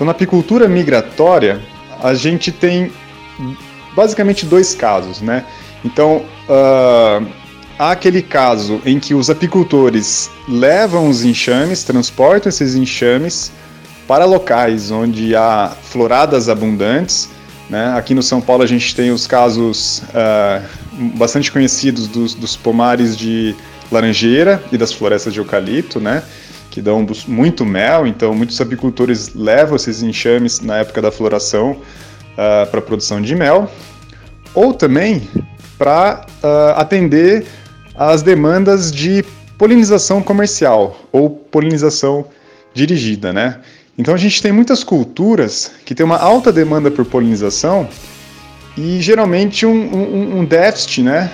Então, na apicultura migratória, a gente tem basicamente dois casos, né? Então, uh, há aquele caso em que os apicultores levam os enxames, transportam esses enxames para locais onde há floradas abundantes. Né? Aqui no São Paulo a gente tem os casos uh, bastante conhecidos dos, dos pomares de laranjeira e das florestas de eucalipto, né? Que dão muito mel, então muitos apicultores levam esses enxames na época da floração uh, ah, para produção de mel, ou também para uh, atender às demandas de polinização comercial ou polinização dirigida, né? Então a gente tem muitas culturas que têm uma alta demanda por polinização e geralmente um, um, um déficit, né?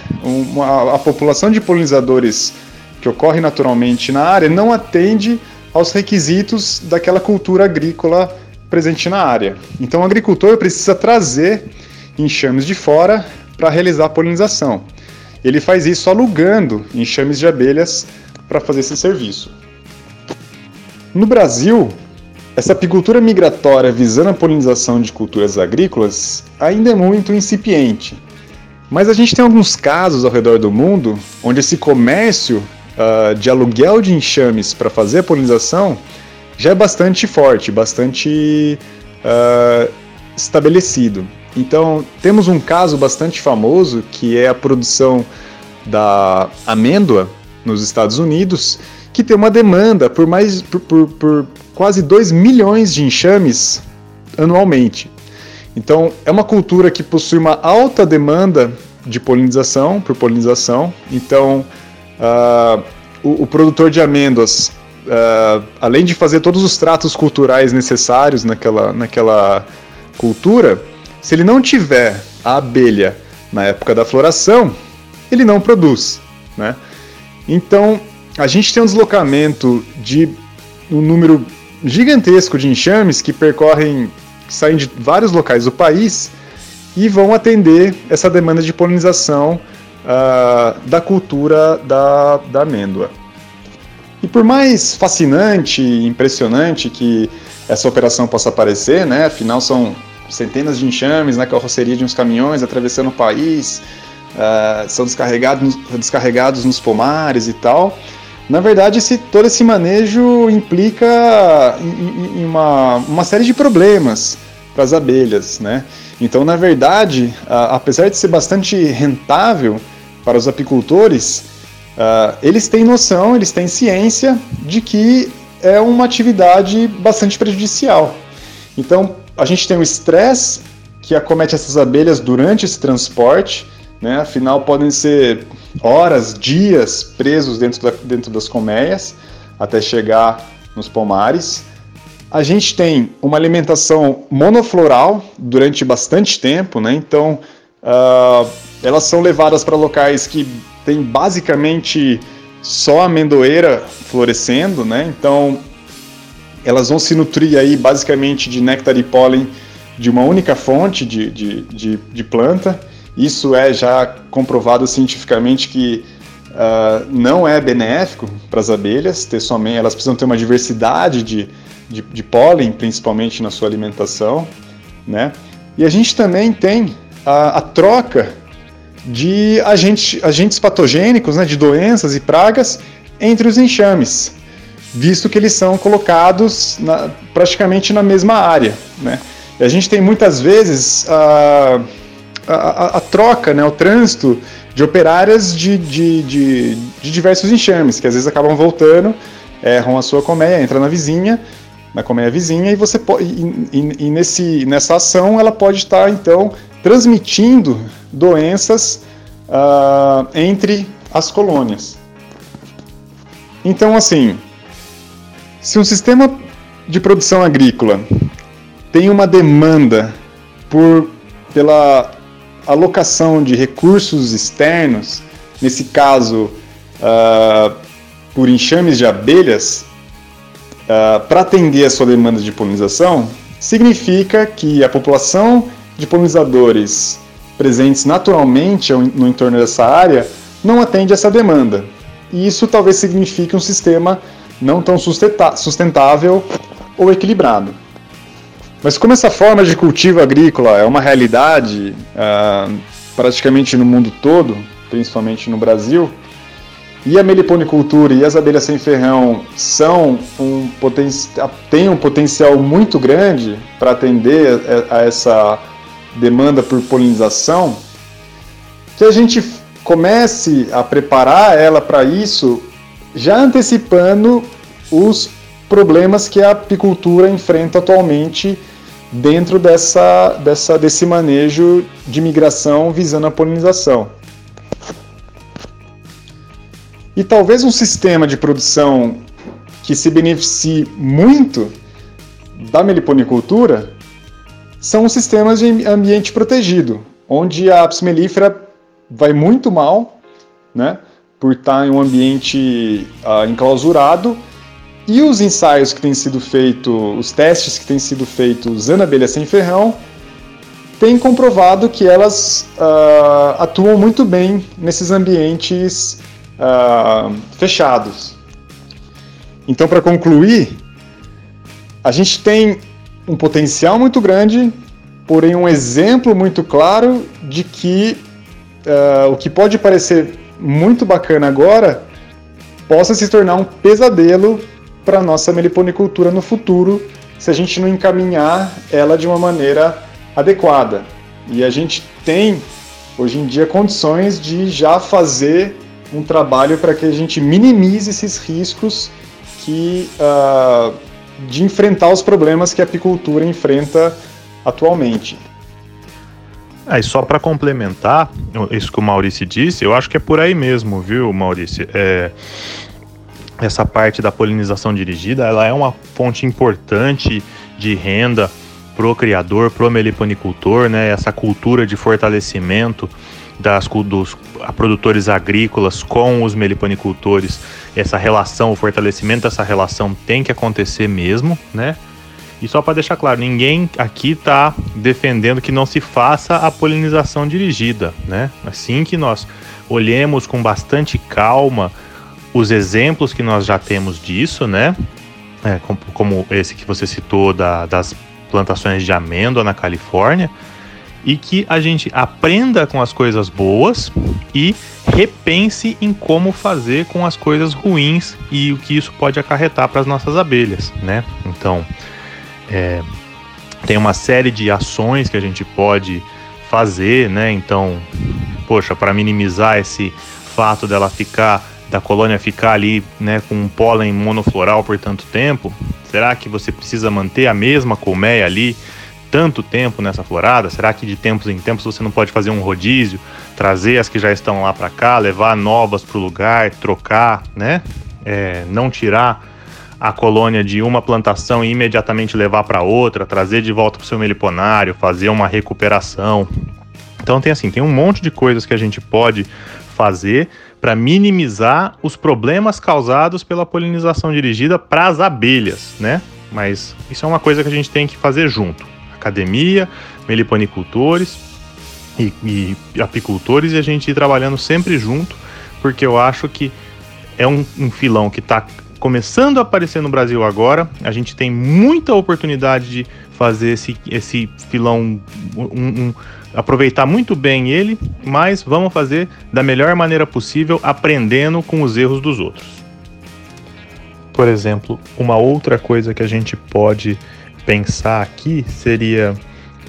A população de polinizadores que ocorre naturalmente na área não atende aos requisitos daquela cultura agrícola presente na área. Então o agricultor precisa trazer enxames de fora para realizar a polinização. Ele faz isso alugando enxames de abelhas para fazer esse serviço. No Brasil, essa apicultura migratória visando a polinização de culturas agrícolas ainda é muito incipiente. Mas a gente tem alguns casos ao redor do mundo onde esse comércio uh, de aluguel de enxames para fazer a polinização já é bastante forte, bastante uh, estabelecido. Então, temos um caso bastante famoso que é a produção da amêndoa nos Estados Unidos, que tem uma demanda por mais por, por, por quase 2 milhões de enxames anualmente. Então, é uma cultura que possui uma alta demanda de polinização, por polinização. Então, uh, o, o, produtor de amêndoas, uh, além de fazer todos os tratos culturais necessários naquela, naquela cultura, se ele não tiver a abelha na época da floração, ele não produz, né? Então, a gente tem um deslocamento de um número gigantesco de enxames que percorrem, que saem de vários locais do país e vão atender essa demanda de polinização uh, da cultura da, da amêndoa. E por mais fascinante e impressionante que essa operação possa parecer, né, afinal são centenas de enxames na carroceria de uns caminhões atravessando o país, uh, são descarregados, descarregados nos pomares e tal. Na verdade, esse, todo esse manejo implica em, em uma, uma série de problemas para as abelhas, né? Então, na verdade, uh, apesar de ser bastante rentável para os apicultores, uh, eles têm noção, eles têm ciência de que é uma atividade bastante prejudicial. Então, a gente tem o estresse que acomete essas abelhas durante esse transporte, né? afinal podem ser horas, dias presos dentro, da, dentro das colmeias até chegar nos pomares. A gente tem uma alimentação monofloral durante bastante tempo, né? então uh, elas são levadas para locais que tem basicamente só amendoeira florescendo, né? então elas vão se nutrir aí basicamente de néctar e pólen de uma única fonte de, de, de, de planta. Isso é já comprovado cientificamente que uh, não é benéfico para as abelhas, ter somente, elas precisam ter uma diversidade de, de, de pólen, principalmente na sua alimentação. Né? E a gente também tem a, a troca de agentes, agentes patogênicos, né, de doenças e pragas entre os enxames visto que eles são colocados na, praticamente na mesma área. Né? E a gente tem muitas vezes a, a, a troca, né, o trânsito de operárias de, de, de, de, diversos enxames, que às vezes acabam voltando, erram a sua colmeia, entra na vizinha, na colmeia vizinha, e você pode, e, e, e nesse, nessa ação ela pode estar então transmitindo doenças uh, entre as colônias. Então, assim, se um sistema de produção agrícola tem uma demanda por, pela alocação de recursos externos, nesse caso uh, por enxames de abelhas, uh, para atender a sua demanda de polinização, significa que a população de polinizadores presentes naturalmente no entorno dessa área não atende essa demanda. E isso talvez signifique um sistema não tão sustentável ou equilibrado. Mas como essa forma de cultivo agrícola é uma realidade uh, praticamente no mundo todo, principalmente no Brasil, e a meliponicultura e as abelhas sem ferrão são um têm um potencial muito grande para atender a essa demanda por polinização, que a gente comece a preparar ela para isso já antecipando os problemas que a apicultura enfrenta atualmente dentro dessa, dessa, desse manejo de migração visando a polinização. E talvez um sistema de produção que se beneficie muito da meliponicultura são os sistemas de ambiente protegido, onde a apis mellifera vai muito mal, né? por estar em um ambiente uh, enclausurado e os ensaios que têm sido feitos, os testes que têm sido feitos usando abelha sem ferrão, têm comprovado que elas uh, atuam muito bem nesses ambientes uh, fechados. Então, para concluir, a gente tem um potencial muito grande, porém um exemplo muito claro de que uh, o que pode parecer muito bacana agora possa se tornar um pesadelo para a nossa meliponicultura no futuro se a gente não encaminhar ela de uma maneira adequada. E a gente tem hoje em dia condições de já fazer um trabalho para que a gente minimize esses riscos que uh, de enfrentar os problemas que a apicultura enfrenta atualmente. E só para complementar isso que o Maurício disse, eu acho que é por aí mesmo, viu, Maurício? É, essa parte da polinização dirigida, ela é uma fonte importante de renda pro criador, pro meliponicultor, né? Essa cultura de fortalecimento das, dos produtores agrícolas com os meliponicultores, essa relação, o fortalecimento dessa relação tem que acontecer mesmo, né? E só para deixar claro, ninguém aqui está defendendo que não se faça a polinização dirigida, né? Assim que nós olhemos com bastante calma os exemplos que nós já temos disso, né? É, como, esse que você citou da, das plantações de amêndoa na Califórnia, e que a gente aprenda com as coisas boas e repense em como fazer com as coisas ruins e o que isso pode acarretar para as nossas abelhas, né? Então, é, tem uma série de ações que a gente pode fazer, né? Então, poxa, para minimizar esse fato dela ficar da colônia ficar ali, né, com um pólen monofloral por tanto tempo, será que você precisa manter a mesma colmeia ali tanto tempo nessa florada? Será que de tempos em tempos você não pode fazer um rodízio, trazer as que já estão lá para cá, levar novas para o lugar, trocar, né? É, não tirar a colônia de uma plantação e imediatamente levar para outra, trazer de volta para o seu meliponário, fazer uma recuperação. Então tem assim, tem um monte de coisas que a gente pode fazer para minimizar os problemas causados pela polinização dirigida para as abelhas, né? Mas isso é uma coisa que a gente tem que fazer junto. Academia, meliponicultores e, e apicultores e a gente ir trabalhando sempre junto, porque eu acho que é um, um filão que está começando a aparecer no Brasil agora. A gente tem muita oportunidade de fazer esse, esse filão, um, um, aproveitar muito bem ele, mas vamos fazer da melhor maneira possível, aprendendo com os erros dos outros. Por exemplo, uma outra coisa que a gente pode pensar aqui seria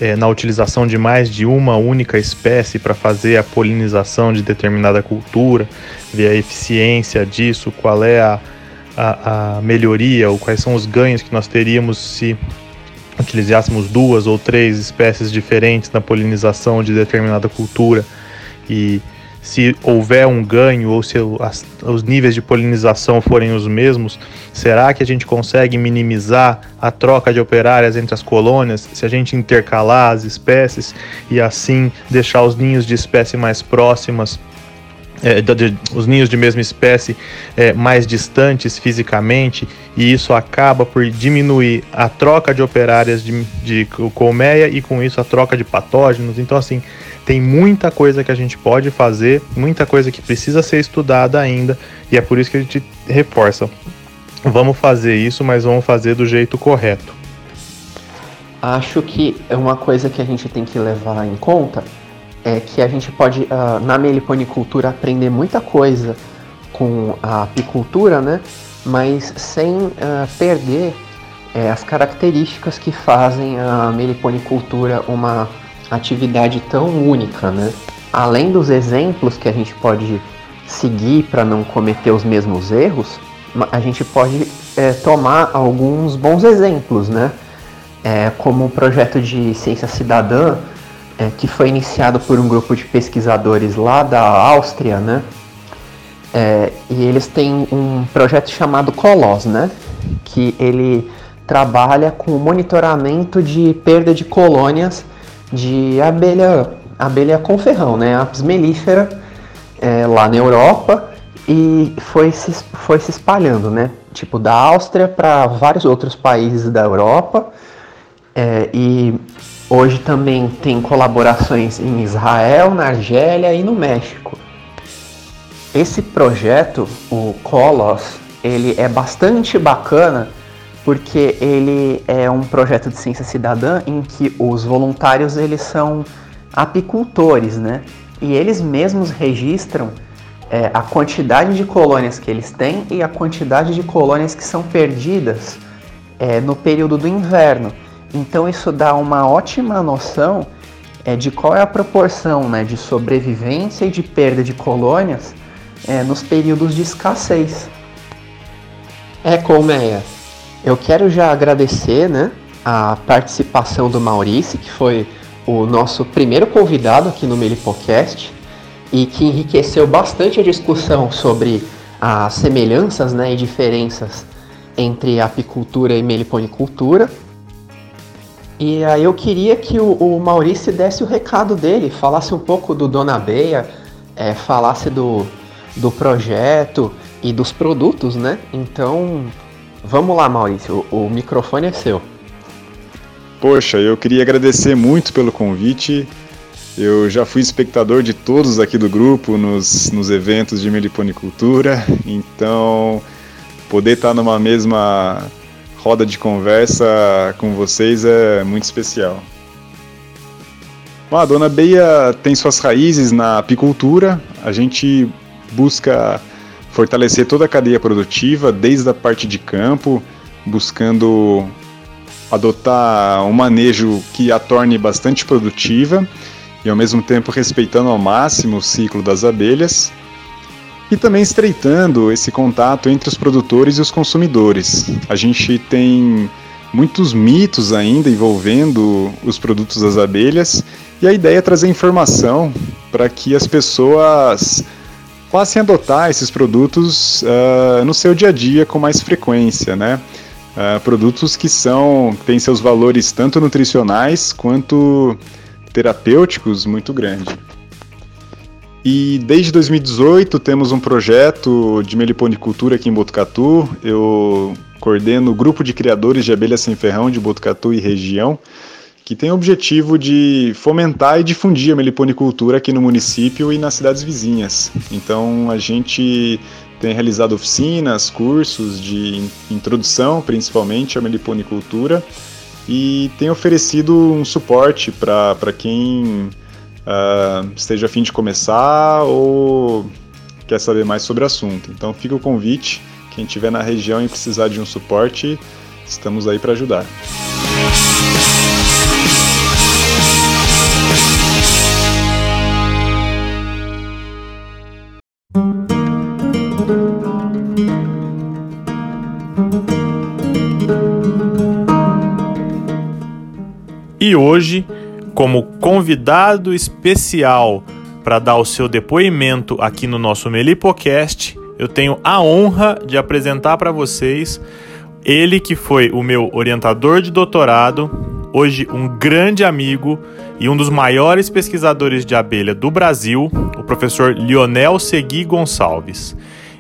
é, na utilização de mais de uma única espécie para fazer a polinização de determinada cultura, ver a eficiência disso, qual é a a, a melhoria ou quais são os ganhos que nós teríamos se utilizássemos duas ou três espécies diferentes na polinização de determinada cultura. E se houver um ganho ou se as, os níveis de polinização forem os mesmos, será que a gente consegue minimizar a troca de operárias entre as colônias se a gente intercalar as espécies e assim deixar os ninhos de espécie mais próximas é, de, os ninhos de mesma espécie é, mais distantes fisicamente e isso acaba por diminuir a troca de operárias de, de colmeia e com isso a troca de patógenos. Então assim tem muita coisa que a gente pode fazer, muita coisa que precisa ser estudada ainda e é por isso que a gente reforça. Vamos fazer isso, mas vamos fazer do jeito correto. Acho que é uma coisa que a gente tem que levar em conta é que a gente pode, uh, na meliponicultura, aprender muita coisa com a apicultura, né? Mas sem uh, perder é, as características que fazem a meliponicultura uma atividade tão única, né? Além dos exemplos que a gente pode seguir para não cometer os mesmos erros, a gente pode é, tomar alguns bons exemplos, né? É, como o projeto de ciência cidadã, é, que foi iniciado por um grupo de pesquisadores lá da Áustria, né? É, e eles têm um projeto chamado Colos, né? Que ele trabalha com o monitoramento de perda de colônias de abelha, abelha com ferrão, né? Apis mellifera, é, lá na Europa e foi se, foi se espalhando, né? Tipo, da Áustria para vários outros países da Europa. É, e Hoje também tem colaborações em Israel, na Argélia e no México. Esse projeto, o Colos, ele é bastante bacana porque ele é um projeto de ciência cidadã em que os voluntários eles são apicultores, né? E eles mesmos registram é, a quantidade de colônias que eles têm e a quantidade de colônias que são perdidas é, no período do inverno. Então isso dá uma ótima noção é de qual é a proporção né, de sobrevivência e de perda de colônias é, nos períodos de escassez. É, Colmeia, eu quero já agradecer né, a participação do Maurício, que foi o nosso primeiro convidado aqui no Melipocast e que enriqueceu bastante a discussão sobre as semelhanças né, e diferenças entre apicultura e meliponicultura. E aí eu queria que o, o Maurício desse o recado dele, falasse um pouco do Dona Beia, é, falasse do, do projeto e dos produtos, né? Então, vamos lá, Maurício, o, o microfone é seu. Poxa, eu queria agradecer muito pelo convite. Eu já fui espectador de todos aqui do grupo nos, nos eventos de meliponicultura, então poder estar numa mesma roda de conversa com vocês é muito especial. Bom, a Dona Beia tem suas raízes na apicultura. A gente busca fortalecer toda a cadeia produtiva, desde a parte de campo, buscando adotar um manejo que a torne bastante produtiva e ao mesmo tempo respeitando ao máximo o ciclo das abelhas e também estreitando esse contato entre os produtores e os consumidores. A gente tem muitos mitos ainda envolvendo os produtos das abelhas e a ideia é trazer informação para que as pessoas passem a adotar esses produtos uh, no seu dia a dia com mais frequência, né? Uh, produtos que são têm seus valores tanto nutricionais quanto terapêuticos muito grande. E desde 2018 temos um projeto de meliponicultura aqui em Botucatu. Eu coordeno o grupo de criadores de abelhas sem ferrão de Botucatu e região, que tem o objetivo de fomentar e difundir a meliponicultura aqui no município e nas cidades vizinhas. Então a gente tem realizado oficinas, cursos de introdução, principalmente à meliponicultura, e tem oferecido um suporte para quem uh, esteja a fim de começar ou quer saber mais sobre o assunto. Então fica o convite, quem estiver na região e precisar de um suporte, estamos aí para ajudar. E hoje como convidado especial para dar o seu depoimento aqui no nosso Melipocast, eu tenho a honra de apresentar para vocês ele que foi o meu orientador de doutorado, hoje um grande amigo e um dos maiores pesquisadores de abelha do Brasil, o professor Lionel Segui Gonçalves.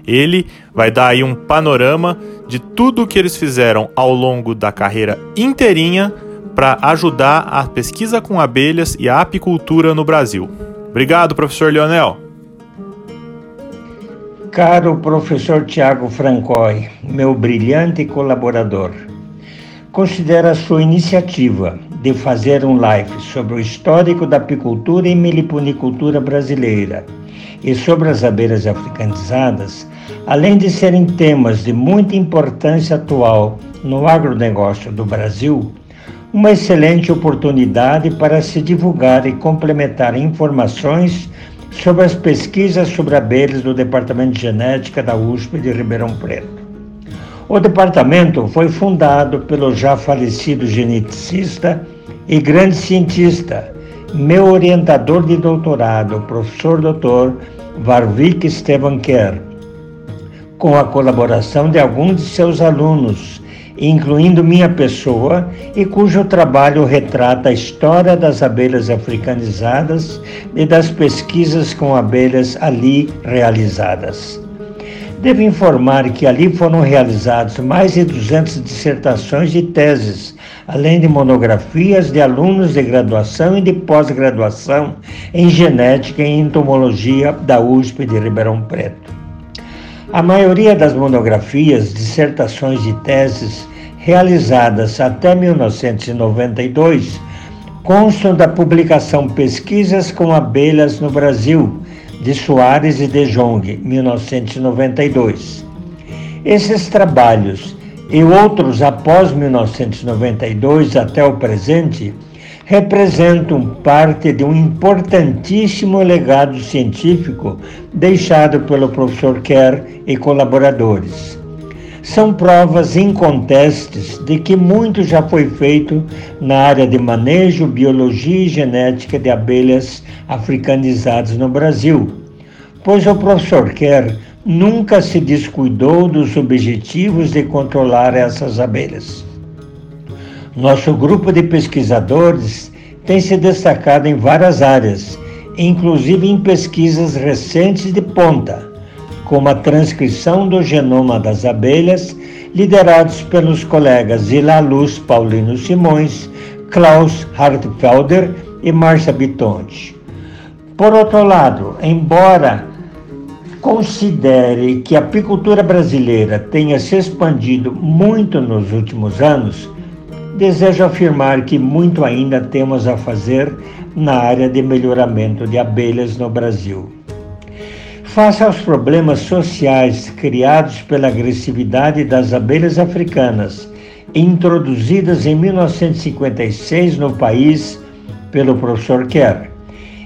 Ele vai dar aí um panorama de tudo o que eles fizeram ao longo da carreira inteirinha para ajudar a pesquisa com abelhas e a apicultura no Brasil. Obrigado, professor Leonel. Caro professor Tiago Francoi, meu brilhante colaborador, considero a sua iniciativa de fazer um live sobre o histórico da apicultura e meliponicultura brasileira e sobre as abelhas africanizadas, além de serem temas de muita importância atual no agronegócio do Brasil, uma excelente oportunidade para se divulgar e complementar informações sobre as pesquisas sobre abelhas do Departamento de Genética da USP de Ribeirão Preto. O departamento foi fundado pelo já falecido geneticista e grande cientista, meu orientador de doutorado, professor Dr. Varvik Esteban Kerr, com a colaboração de alguns de seus alunos incluindo minha pessoa, e cujo trabalho retrata a história das abelhas africanizadas e das pesquisas com abelhas ali realizadas. Devo informar que ali foram realizadas mais de 200 dissertações e teses, além de monografias de alunos de graduação e de pós-graduação em genética e entomologia da USP de Ribeirão Preto. A maioria das monografias, dissertações e teses realizadas até 1992 constam da publicação Pesquisas com Abelhas no Brasil, de Soares e de Jong, 1992. Esses trabalhos e outros após 1992 até o presente representam parte de um importantíssimo legado científico deixado pelo professor Kerr e colaboradores. São provas incontestes de que muito já foi feito na área de manejo, biologia e genética de abelhas africanizadas no Brasil, pois o professor Kerr nunca se descuidou dos objetivos de controlar essas abelhas. Nosso grupo de pesquisadores tem se destacado em várias áreas, inclusive em pesquisas recentes de ponta, como a transcrição do genoma das abelhas, liderados pelos colegas Zila Luz Paulino Simões, Klaus Hartfelder e Marcia Bitonti. Por outro lado, embora considere que a apicultura brasileira tenha se expandido muito nos últimos anos, desejo afirmar que muito ainda temos a fazer na área de melhoramento de abelhas no Brasil. Face aos problemas sociais criados pela agressividade das abelhas africanas, introduzidas em 1956 no país pelo professor Kerr,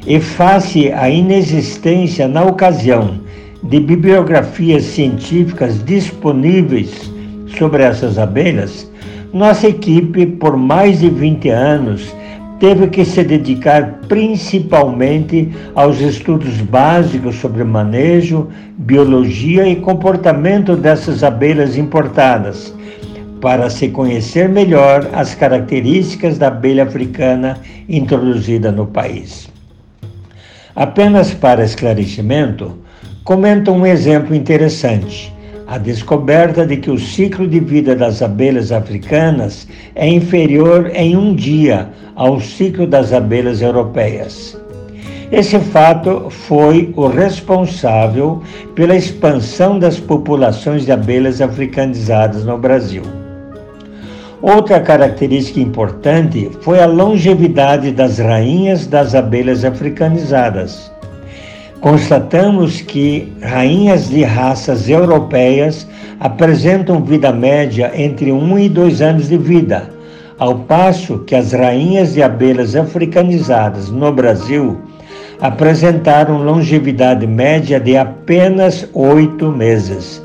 e face à inexistência na ocasião de bibliografias científicas disponíveis sobre essas abelhas, nossa equipe, por mais de 20 anos, teve que se dedicar principalmente aos estudos básicos sobre manejo, biologia e comportamento dessas abelhas importadas, para se conhecer melhor as características da abelha africana introduzida no país. Apenas para esclarecimento, comenta um exemplo interessante a descoberta de que o ciclo de vida das abelhas africanas é inferior em um dia ao ciclo das abelhas europeias. Esse fato foi o responsável pela expansão das populações de abelhas africanizadas no Brasil. Outra característica importante foi a longevidade das rainhas das abelhas africanizadas constatamos que rainhas de raças europeias apresentam vida média entre 1 e 2 anos de vida, ao passo que as rainhas de abelhas africanizadas no Brasil apresentaram longevidade média de apenas 8 meses.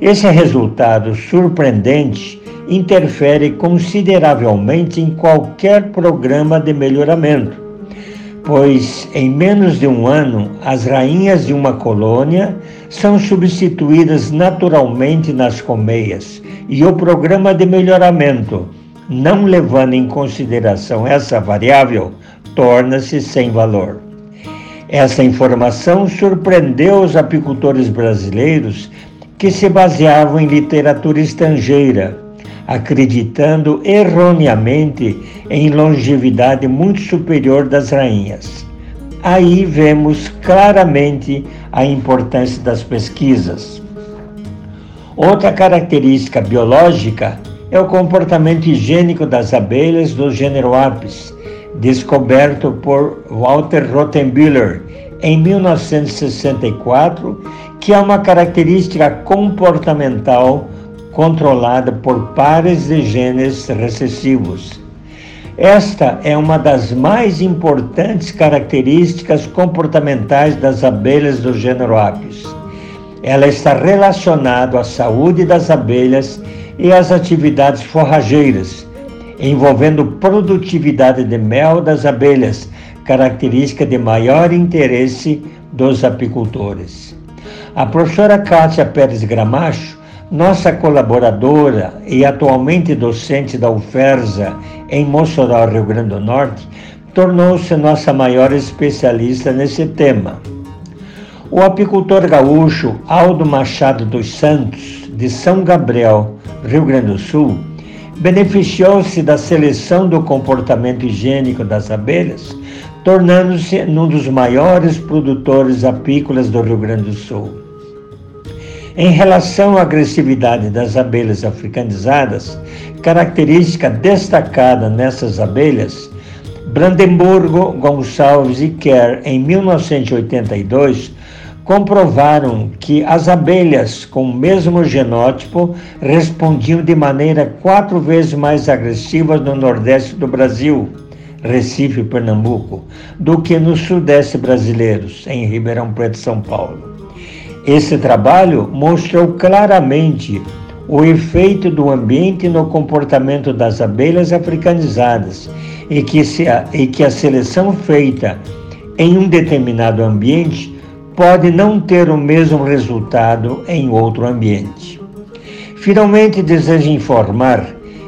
Esse resultado surpreendente interfere consideravelmente em qualquer programa de melhoramento pois em menos de um ano as rainhas de uma colônia são substituídas naturalmente nas colmeias e o programa de melhoramento, não levando em consideração essa variável, torna-se sem valor. Essa informação surpreendeu os apicultores brasileiros que se baseavam em literatura estrangeira acreditando erroneamente em longevidade muito superior das rainhas. Aí vemos claramente a importância das pesquisas. Outra característica biológica é o comportamento higiênico das abelhas do gênero Apis, descoberto por Walter Rottenbühler em 1964, que é uma característica comportamental controlada por pares de genes recessivos. Esta é uma das mais importantes características comportamentais das abelhas do gênero Apis. Ela está relacionada à saúde das abelhas e às atividades forrageiras, envolvendo produtividade de mel das abelhas, característica de maior interesse dos apicultores. A professora Kátia Pérez Gramacho nossa colaboradora e atualmente docente da UFERSA em Mossoró, Rio Grande do Norte, tornou-se nossa maior especialista nesse tema. O apicultor gaúcho Aldo Machado dos Santos, de São Gabriel, Rio Grande do Sul, beneficiou-se da seleção do comportamento higiênico das abelhas, tornando-se um dos maiores produtores apícolas do Rio Grande do Sul. Em relação à agressividade das abelhas africanizadas, característica destacada nessas abelhas, Brandenburgo, Gonçalves e Kerr, em 1982, comprovaram que as abelhas com o mesmo genótipo respondiam de maneira quatro vezes mais agressiva no Nordeste do Brasil, Recife, Pernambuco, do que nos sudeste brasileiros, em Ribeirão Preto, São Paulo. Esse trabalho mostrou claramente o efeito do ambiente no comportamento das abelhas africanizadas e que, se a, e que a seleção feita em um determinado ambiente pode não ter o mesmo resultado em outro ambiente. Finalmente, desejo informar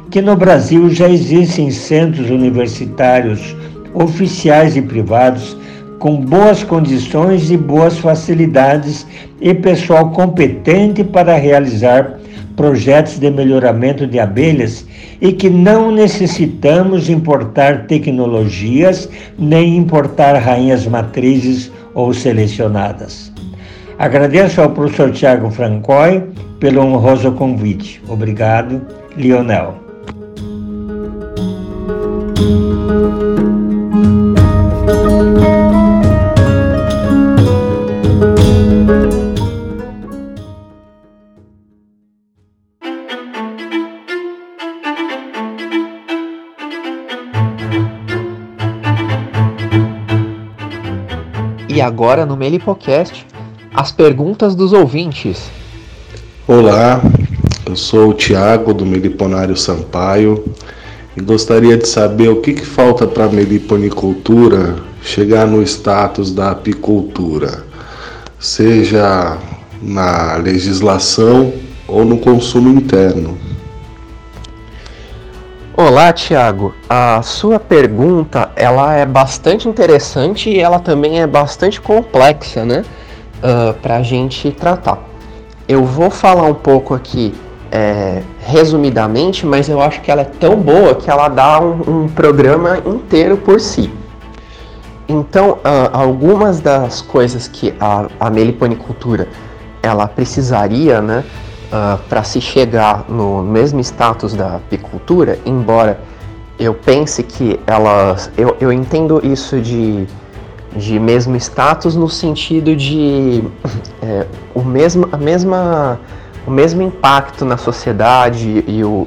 que no Brasil já existem centros universitários oficiais e privados com boas condições e boas facilidades e pessoal competente para realizar projetos de melhoramento de abelhas e que não necessitamos importar tecnologias nem importar rainhas matrizes ou selecionadas. Agradeço ao professor Tiago Francoy pelo honroso convite. Obrigado, Lionel. Agora no Melipocast, as perguntas dos ouvintes. Olá, eu sou o Tiago do Meliponário Sampaio e gostaria de saber o que, que falta para a meliponicultura chegar no status da apicultura, seja na legislação ou no consumo interno. Olá, Tiago. A sua pergunta ela é bastante interessante e ela também é bastante complexa, né? Uh, Para a gente tratar. Eu vou falar um pouco aqui é, resumidamente, mas eu acho que ela é tão boa que ela dá um, um programa inteiro por si. Então, uh, algumas das coisas que a, a meliponicultura ela precisaria, né? Uh, ah, para se chegar no mesmo status da apicultura, embora eu pense que elas. Eu, eu entendo isso de, de mesmo status no sentido de é, o, mesmo, a mesma, o mesmo impacto na sociedade e o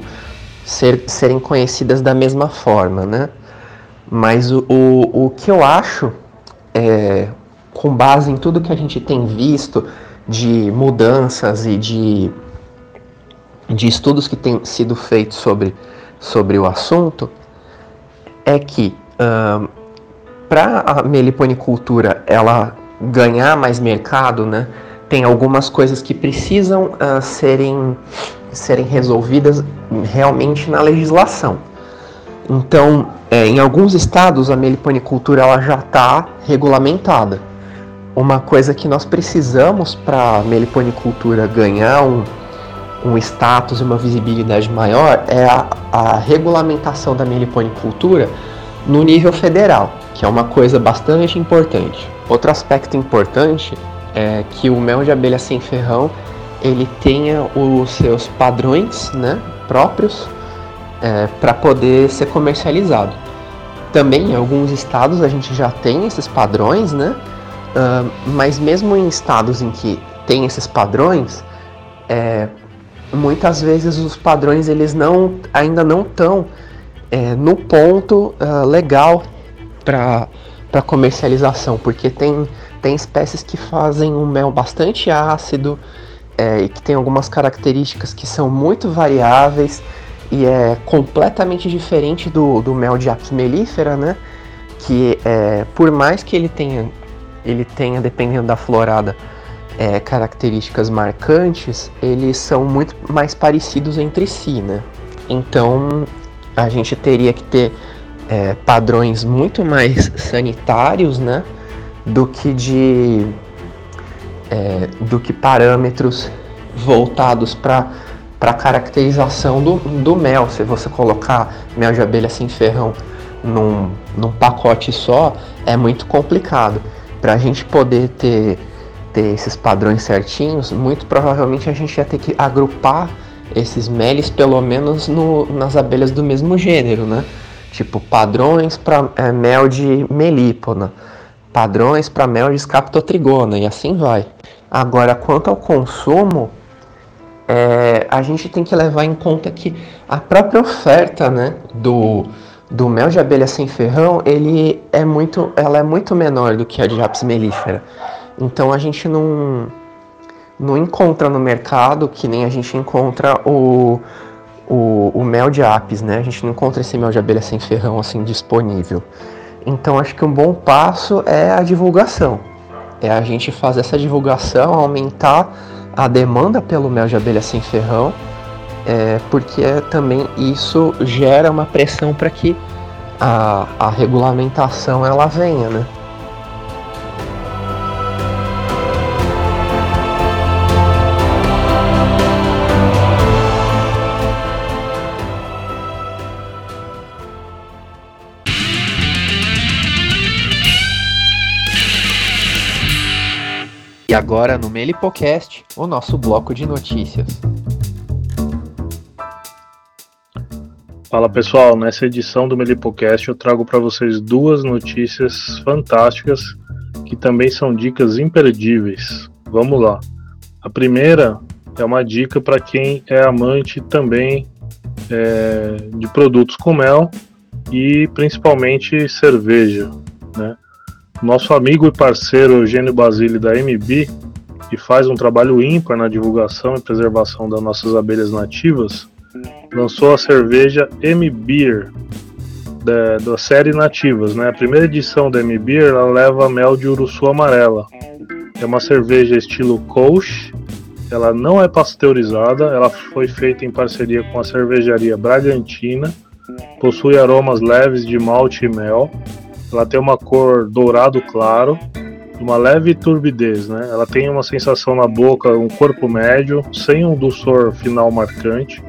ser, serem conhecidas da mesma forma, né? Mas o, o, o que eu acho, é, com base em tudo que a gente tem visto de mudanças e de de estudos que têm sido feitos sobre, sobre o assunto é que uh, para a meliponicultura ela ganhar mais mercado, né, tem algumas coisas que precisam uh, serem, serem resolvidas realmente na legislação. Então, é, em alguns estados a meliponicultura ela já está regulamentada. Uma coisa que nós precisamos para a meliponicultura ganhar um, um status e uma visibilidade maior é a, a regulamentação da meliponicultura no nível federal, que é uma coisa bastante importante. Outro aspecto importante é que o mel de abelha sem ferrão ele tenha os seus padrões né, próprios é, para poder ser comercializado. Também em alguns estados a gente já tem esses padrões, né? Uh, mas mesmo em estados em que tem esses padrões, é, muitas vezes os padrões eles não ainda não estão é, no ponto uh, legal para comercialização, porque tem, tem espécies que fazem um mel bastante ácido é, e que tem algumas características que são muito variáveis e é completamente diferente do, do mel de apis mellifera, né? Que é, por mais que ele tenha, ele tenha, dependendo da florada, é, características marcantes, eles são muito mais parecidos entre si, né? Então a gente teria que ter é, padrões muito mais sanitários, né? Do que de é, do que parâmetros voltados para para caracterização do, do mel. Se você colocar mel de abelha sem ferrão num, num pacote só, é muito complicado. Para a gente poder ter ter esses padrões certinhos, muito provavelmente a gente ia ter que agrupar esses meles pelo menos no, nas abelhas do mesmo gênero, né? Tipo, padrões para é, mel de melípona, padrões para mel de escaptotrigona e assim vai. Agora, quanto ao consumo, é, a gente tem que levar em conta que a própria oferta né, do, do mel de abelha sem ferrão, ele é muito, ela é muito menor do que a de apis mellifera. Então a gente não não encontra no mercado que nem a gente encontra o, o, o mel de apis, né? A gente não encontra esse mel de abelha sem ferrão assim disponível. Então acho que um bom passo é a divulgação. É a gente fazer essa divulgação, aumentar a demanda pelo mel de abelha sem ferrão, é, porque também isso gera uma pressão para que a, a regulamentação ela venha, né? E agora no Melipocast, o nosso bloco de notícias. Fala pessoal, nessa edição do Melipocast eu trago para vocês duas notícias fantásticas que também são dicas imperdíveis. Vamos lá. A primeira é uma dica para quem é amante também é, de produtos com mel e principalmente cerveja. Nosso amigo e parceiro Eugênio Basile da MB, que faz um trabalho ímpar na divulgação e preservação das nossas abelhas nativas, lançou a cerveja M-Beer da, da, série Nativas. Né? A primeira edição da M-Beer ela leva mel de uruçu amarela. É uma cerveja estilo Kolsch, ela não é pasteurizada, ela foi feita em parceria com a cervejaria Bragantina, possui aromas leves de malte e mel, ela tem uma cor dourado claro, uma leve turbidez, né? Ela tem uma sensação na boca, um corpo médio, sem um dulçor final marcante.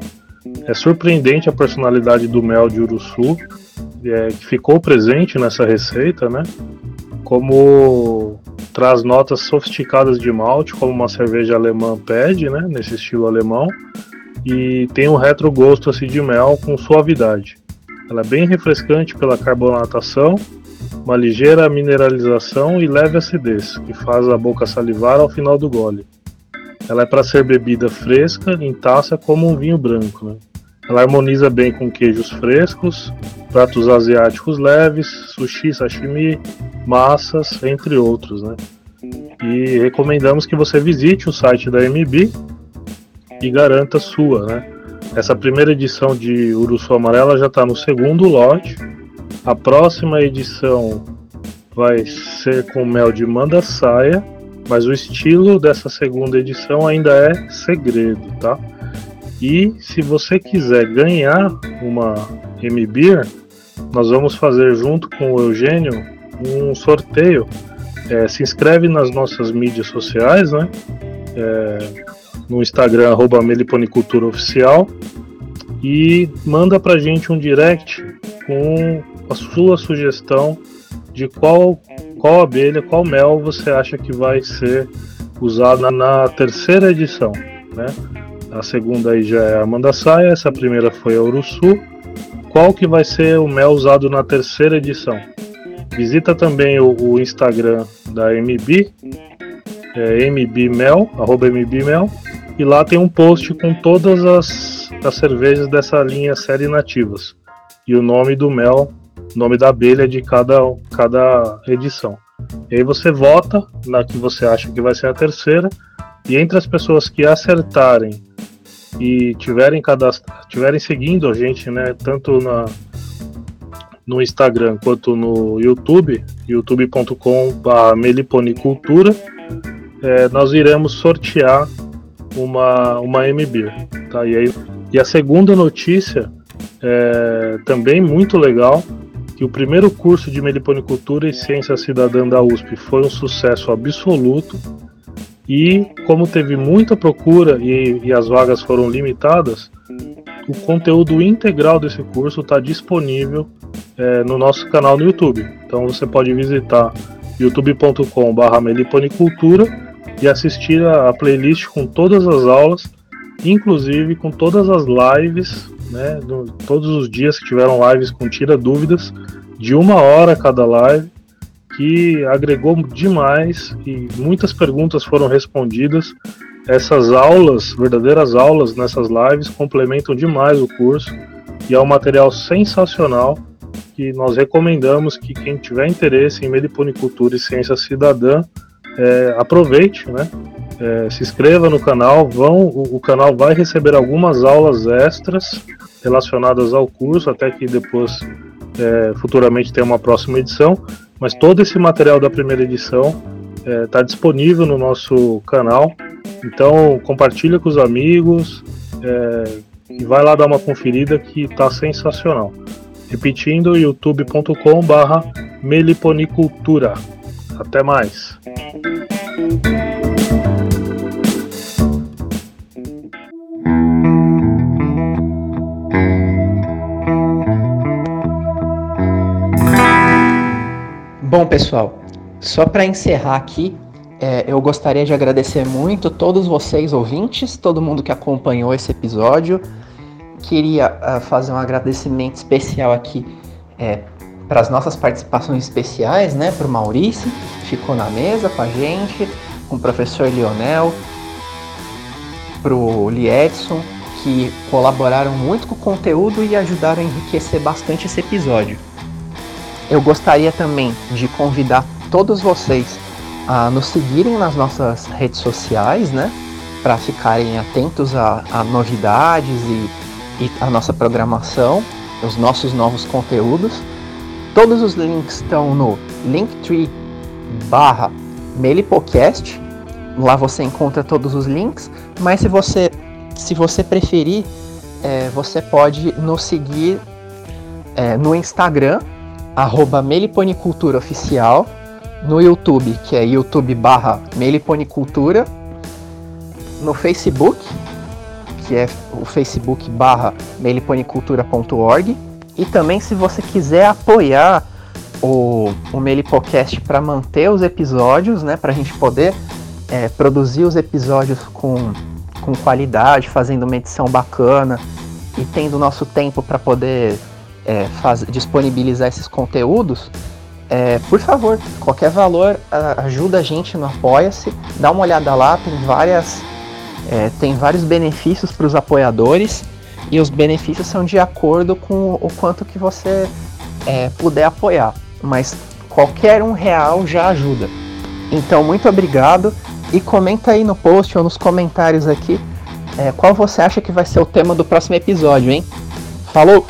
É surpreendente a personalidade do mel de uruçu, é, que ficou presente nessa receita, né? Como traz notas sofisticadas de malte, como uma cerveja alemã pede, né? Nesse estilo alemão, e tem um retrogosto assim de mel com suavidade. Ela é bem refrescante pela carbonatação uma ligeira mineralização e leve acidez, que faz a boca salivar ao final do gole. Ela é para ser bebida fresca, em taça, como um vinho branco. Né? Ela harmoniza bem com queijos frescos, pratos asiáticos leves, sushi, sashimi, massas, entre outros. Né? E recomendamos que você visite o site da MB e garanta sua. Né? Essa primeira edição de Urussu Amarela já está no segundo lote a próxima edição vai ser com mel de manda saia, mas o estilo dessa segunda edição ainda é segredo, tá? E se você quiser ganhar uma M-Beer, nós vamos fazer junto com o Eugênio um sorteio. É, se inscreve nas nossas mídias sociais, né? É, no Instagram, arroba Meliponicultura Oficial, e manda pra gente um direct com a sua sugestão de qual, qual abelha, qual mel você acha que vai ser usado na terceira edição. Né? A segunda aí já é a Mandaçaia, essa primeira foi a Uruçu. Qual que vai ser o mel usado na terceira edição? Visita também o, o Instagram da MB, é mbmel, arroba mbmel, e lá tem um post com todas as, as cervejas dessa linha série nativas e o nome do mel nome da abelha de cada, cada edição. E aí você vota na que você acha que vai ser a terceira, e entre as pessoas que acertarem e tiverem tiverem seguindo a gente, né, tanto na no Instagram quanto no YouTube, youtube.com/meliponicultura, é, nós iremos sortear uma uma MB, tá? E aí e a segunda notícia é também muito legal que o primeiro curso de meliponicultura e ciência cidadã da USP foi um sucesso absoluto e como teve muita procura e, e as vagas foram limitadas, o conteúdo integral desse curso está disponível é, no nosso canal no YouTube. Então você pode visitar youtube.com/barra meliponicultura e assistir a, a playlist com todas as aulas, inclusive com todas as lives né? No, todos os dias que tiveram lives com tira dúvidas de uma hora cada live, que agregou demais e muitas perguntas foram respondidas. Essas aulas, verdadeiras aulas nessas lives, complementam demais o curso e é um material sensacional que nós recomendamos que quem tiver interesse em meliponicultura e ciência cidadã é, aproveite, né? É, se inscreva no canal, vão, o, o, canal vai receber algumas aulas extras relacionadas ao curso, até que depois é, futuramente tenha uma próxima edição, mas todo esse material da primeira edição está é, disponível no nosso canal, então compartilha com os amigos é, e vai lá dar uma conferida que está sensacional. Repetindo, youtube.com/barra meliponicultura. Até mais. Bom, pessoal, só para encerrar aqui, é, eu gostaria de agradecer muito todos vocês ouvintes, todo mundo que acompanhou esse episódio. Queria uh, fazer um agradecimento especial aqui é, para as nossas participações especiais, né? Para o Maurício, ficou na mesa com a gente, com o professor Lionel, para o Liedson, que colaboraram muito com o conteúdo e ajudaram a enriquecer bastante esse episódio. Eu gostaria também de convidar todos vocês a nos seguirem nas nossas redes sociais, né? Para ficarem atentos a, a novidades e, e a nossa programação, os nossos novos conteúdos. Todos os links estão no linktree barra Melipocast. Lá você encontra todos os links, mas se você, se você preferir, é, você pode nos seguir é, no Instagram, arroba Meliponicultura Oficial, no YouTube, que é youtube barra Meliponicultura, no Facebook, que é o facebook barra meliponicultura.org, e também se você quiser apoiar o, o Melipocast para manter os episódios, né, para a gente poder é, produzir os episódios com, com qualidade, fazendo uma edição bacana e tendo nosso tempo para poder é, faz, disponibilizar esses conteúdos, é, por favor, qualquer valor ajuda a gente no Apoia-se. Dá uma olhada lá, tem várias, é, tem vários benefícios para os apoiadores e os benefícios são de acordo com o quanto que você é, puder apoiar. Mas qualquer um real já ajuda. Então, muito obrigado e comenta aí no post ou nos comentários aqui é, qual você acha que vai ser o tema do próximo episódio, hein? Falou!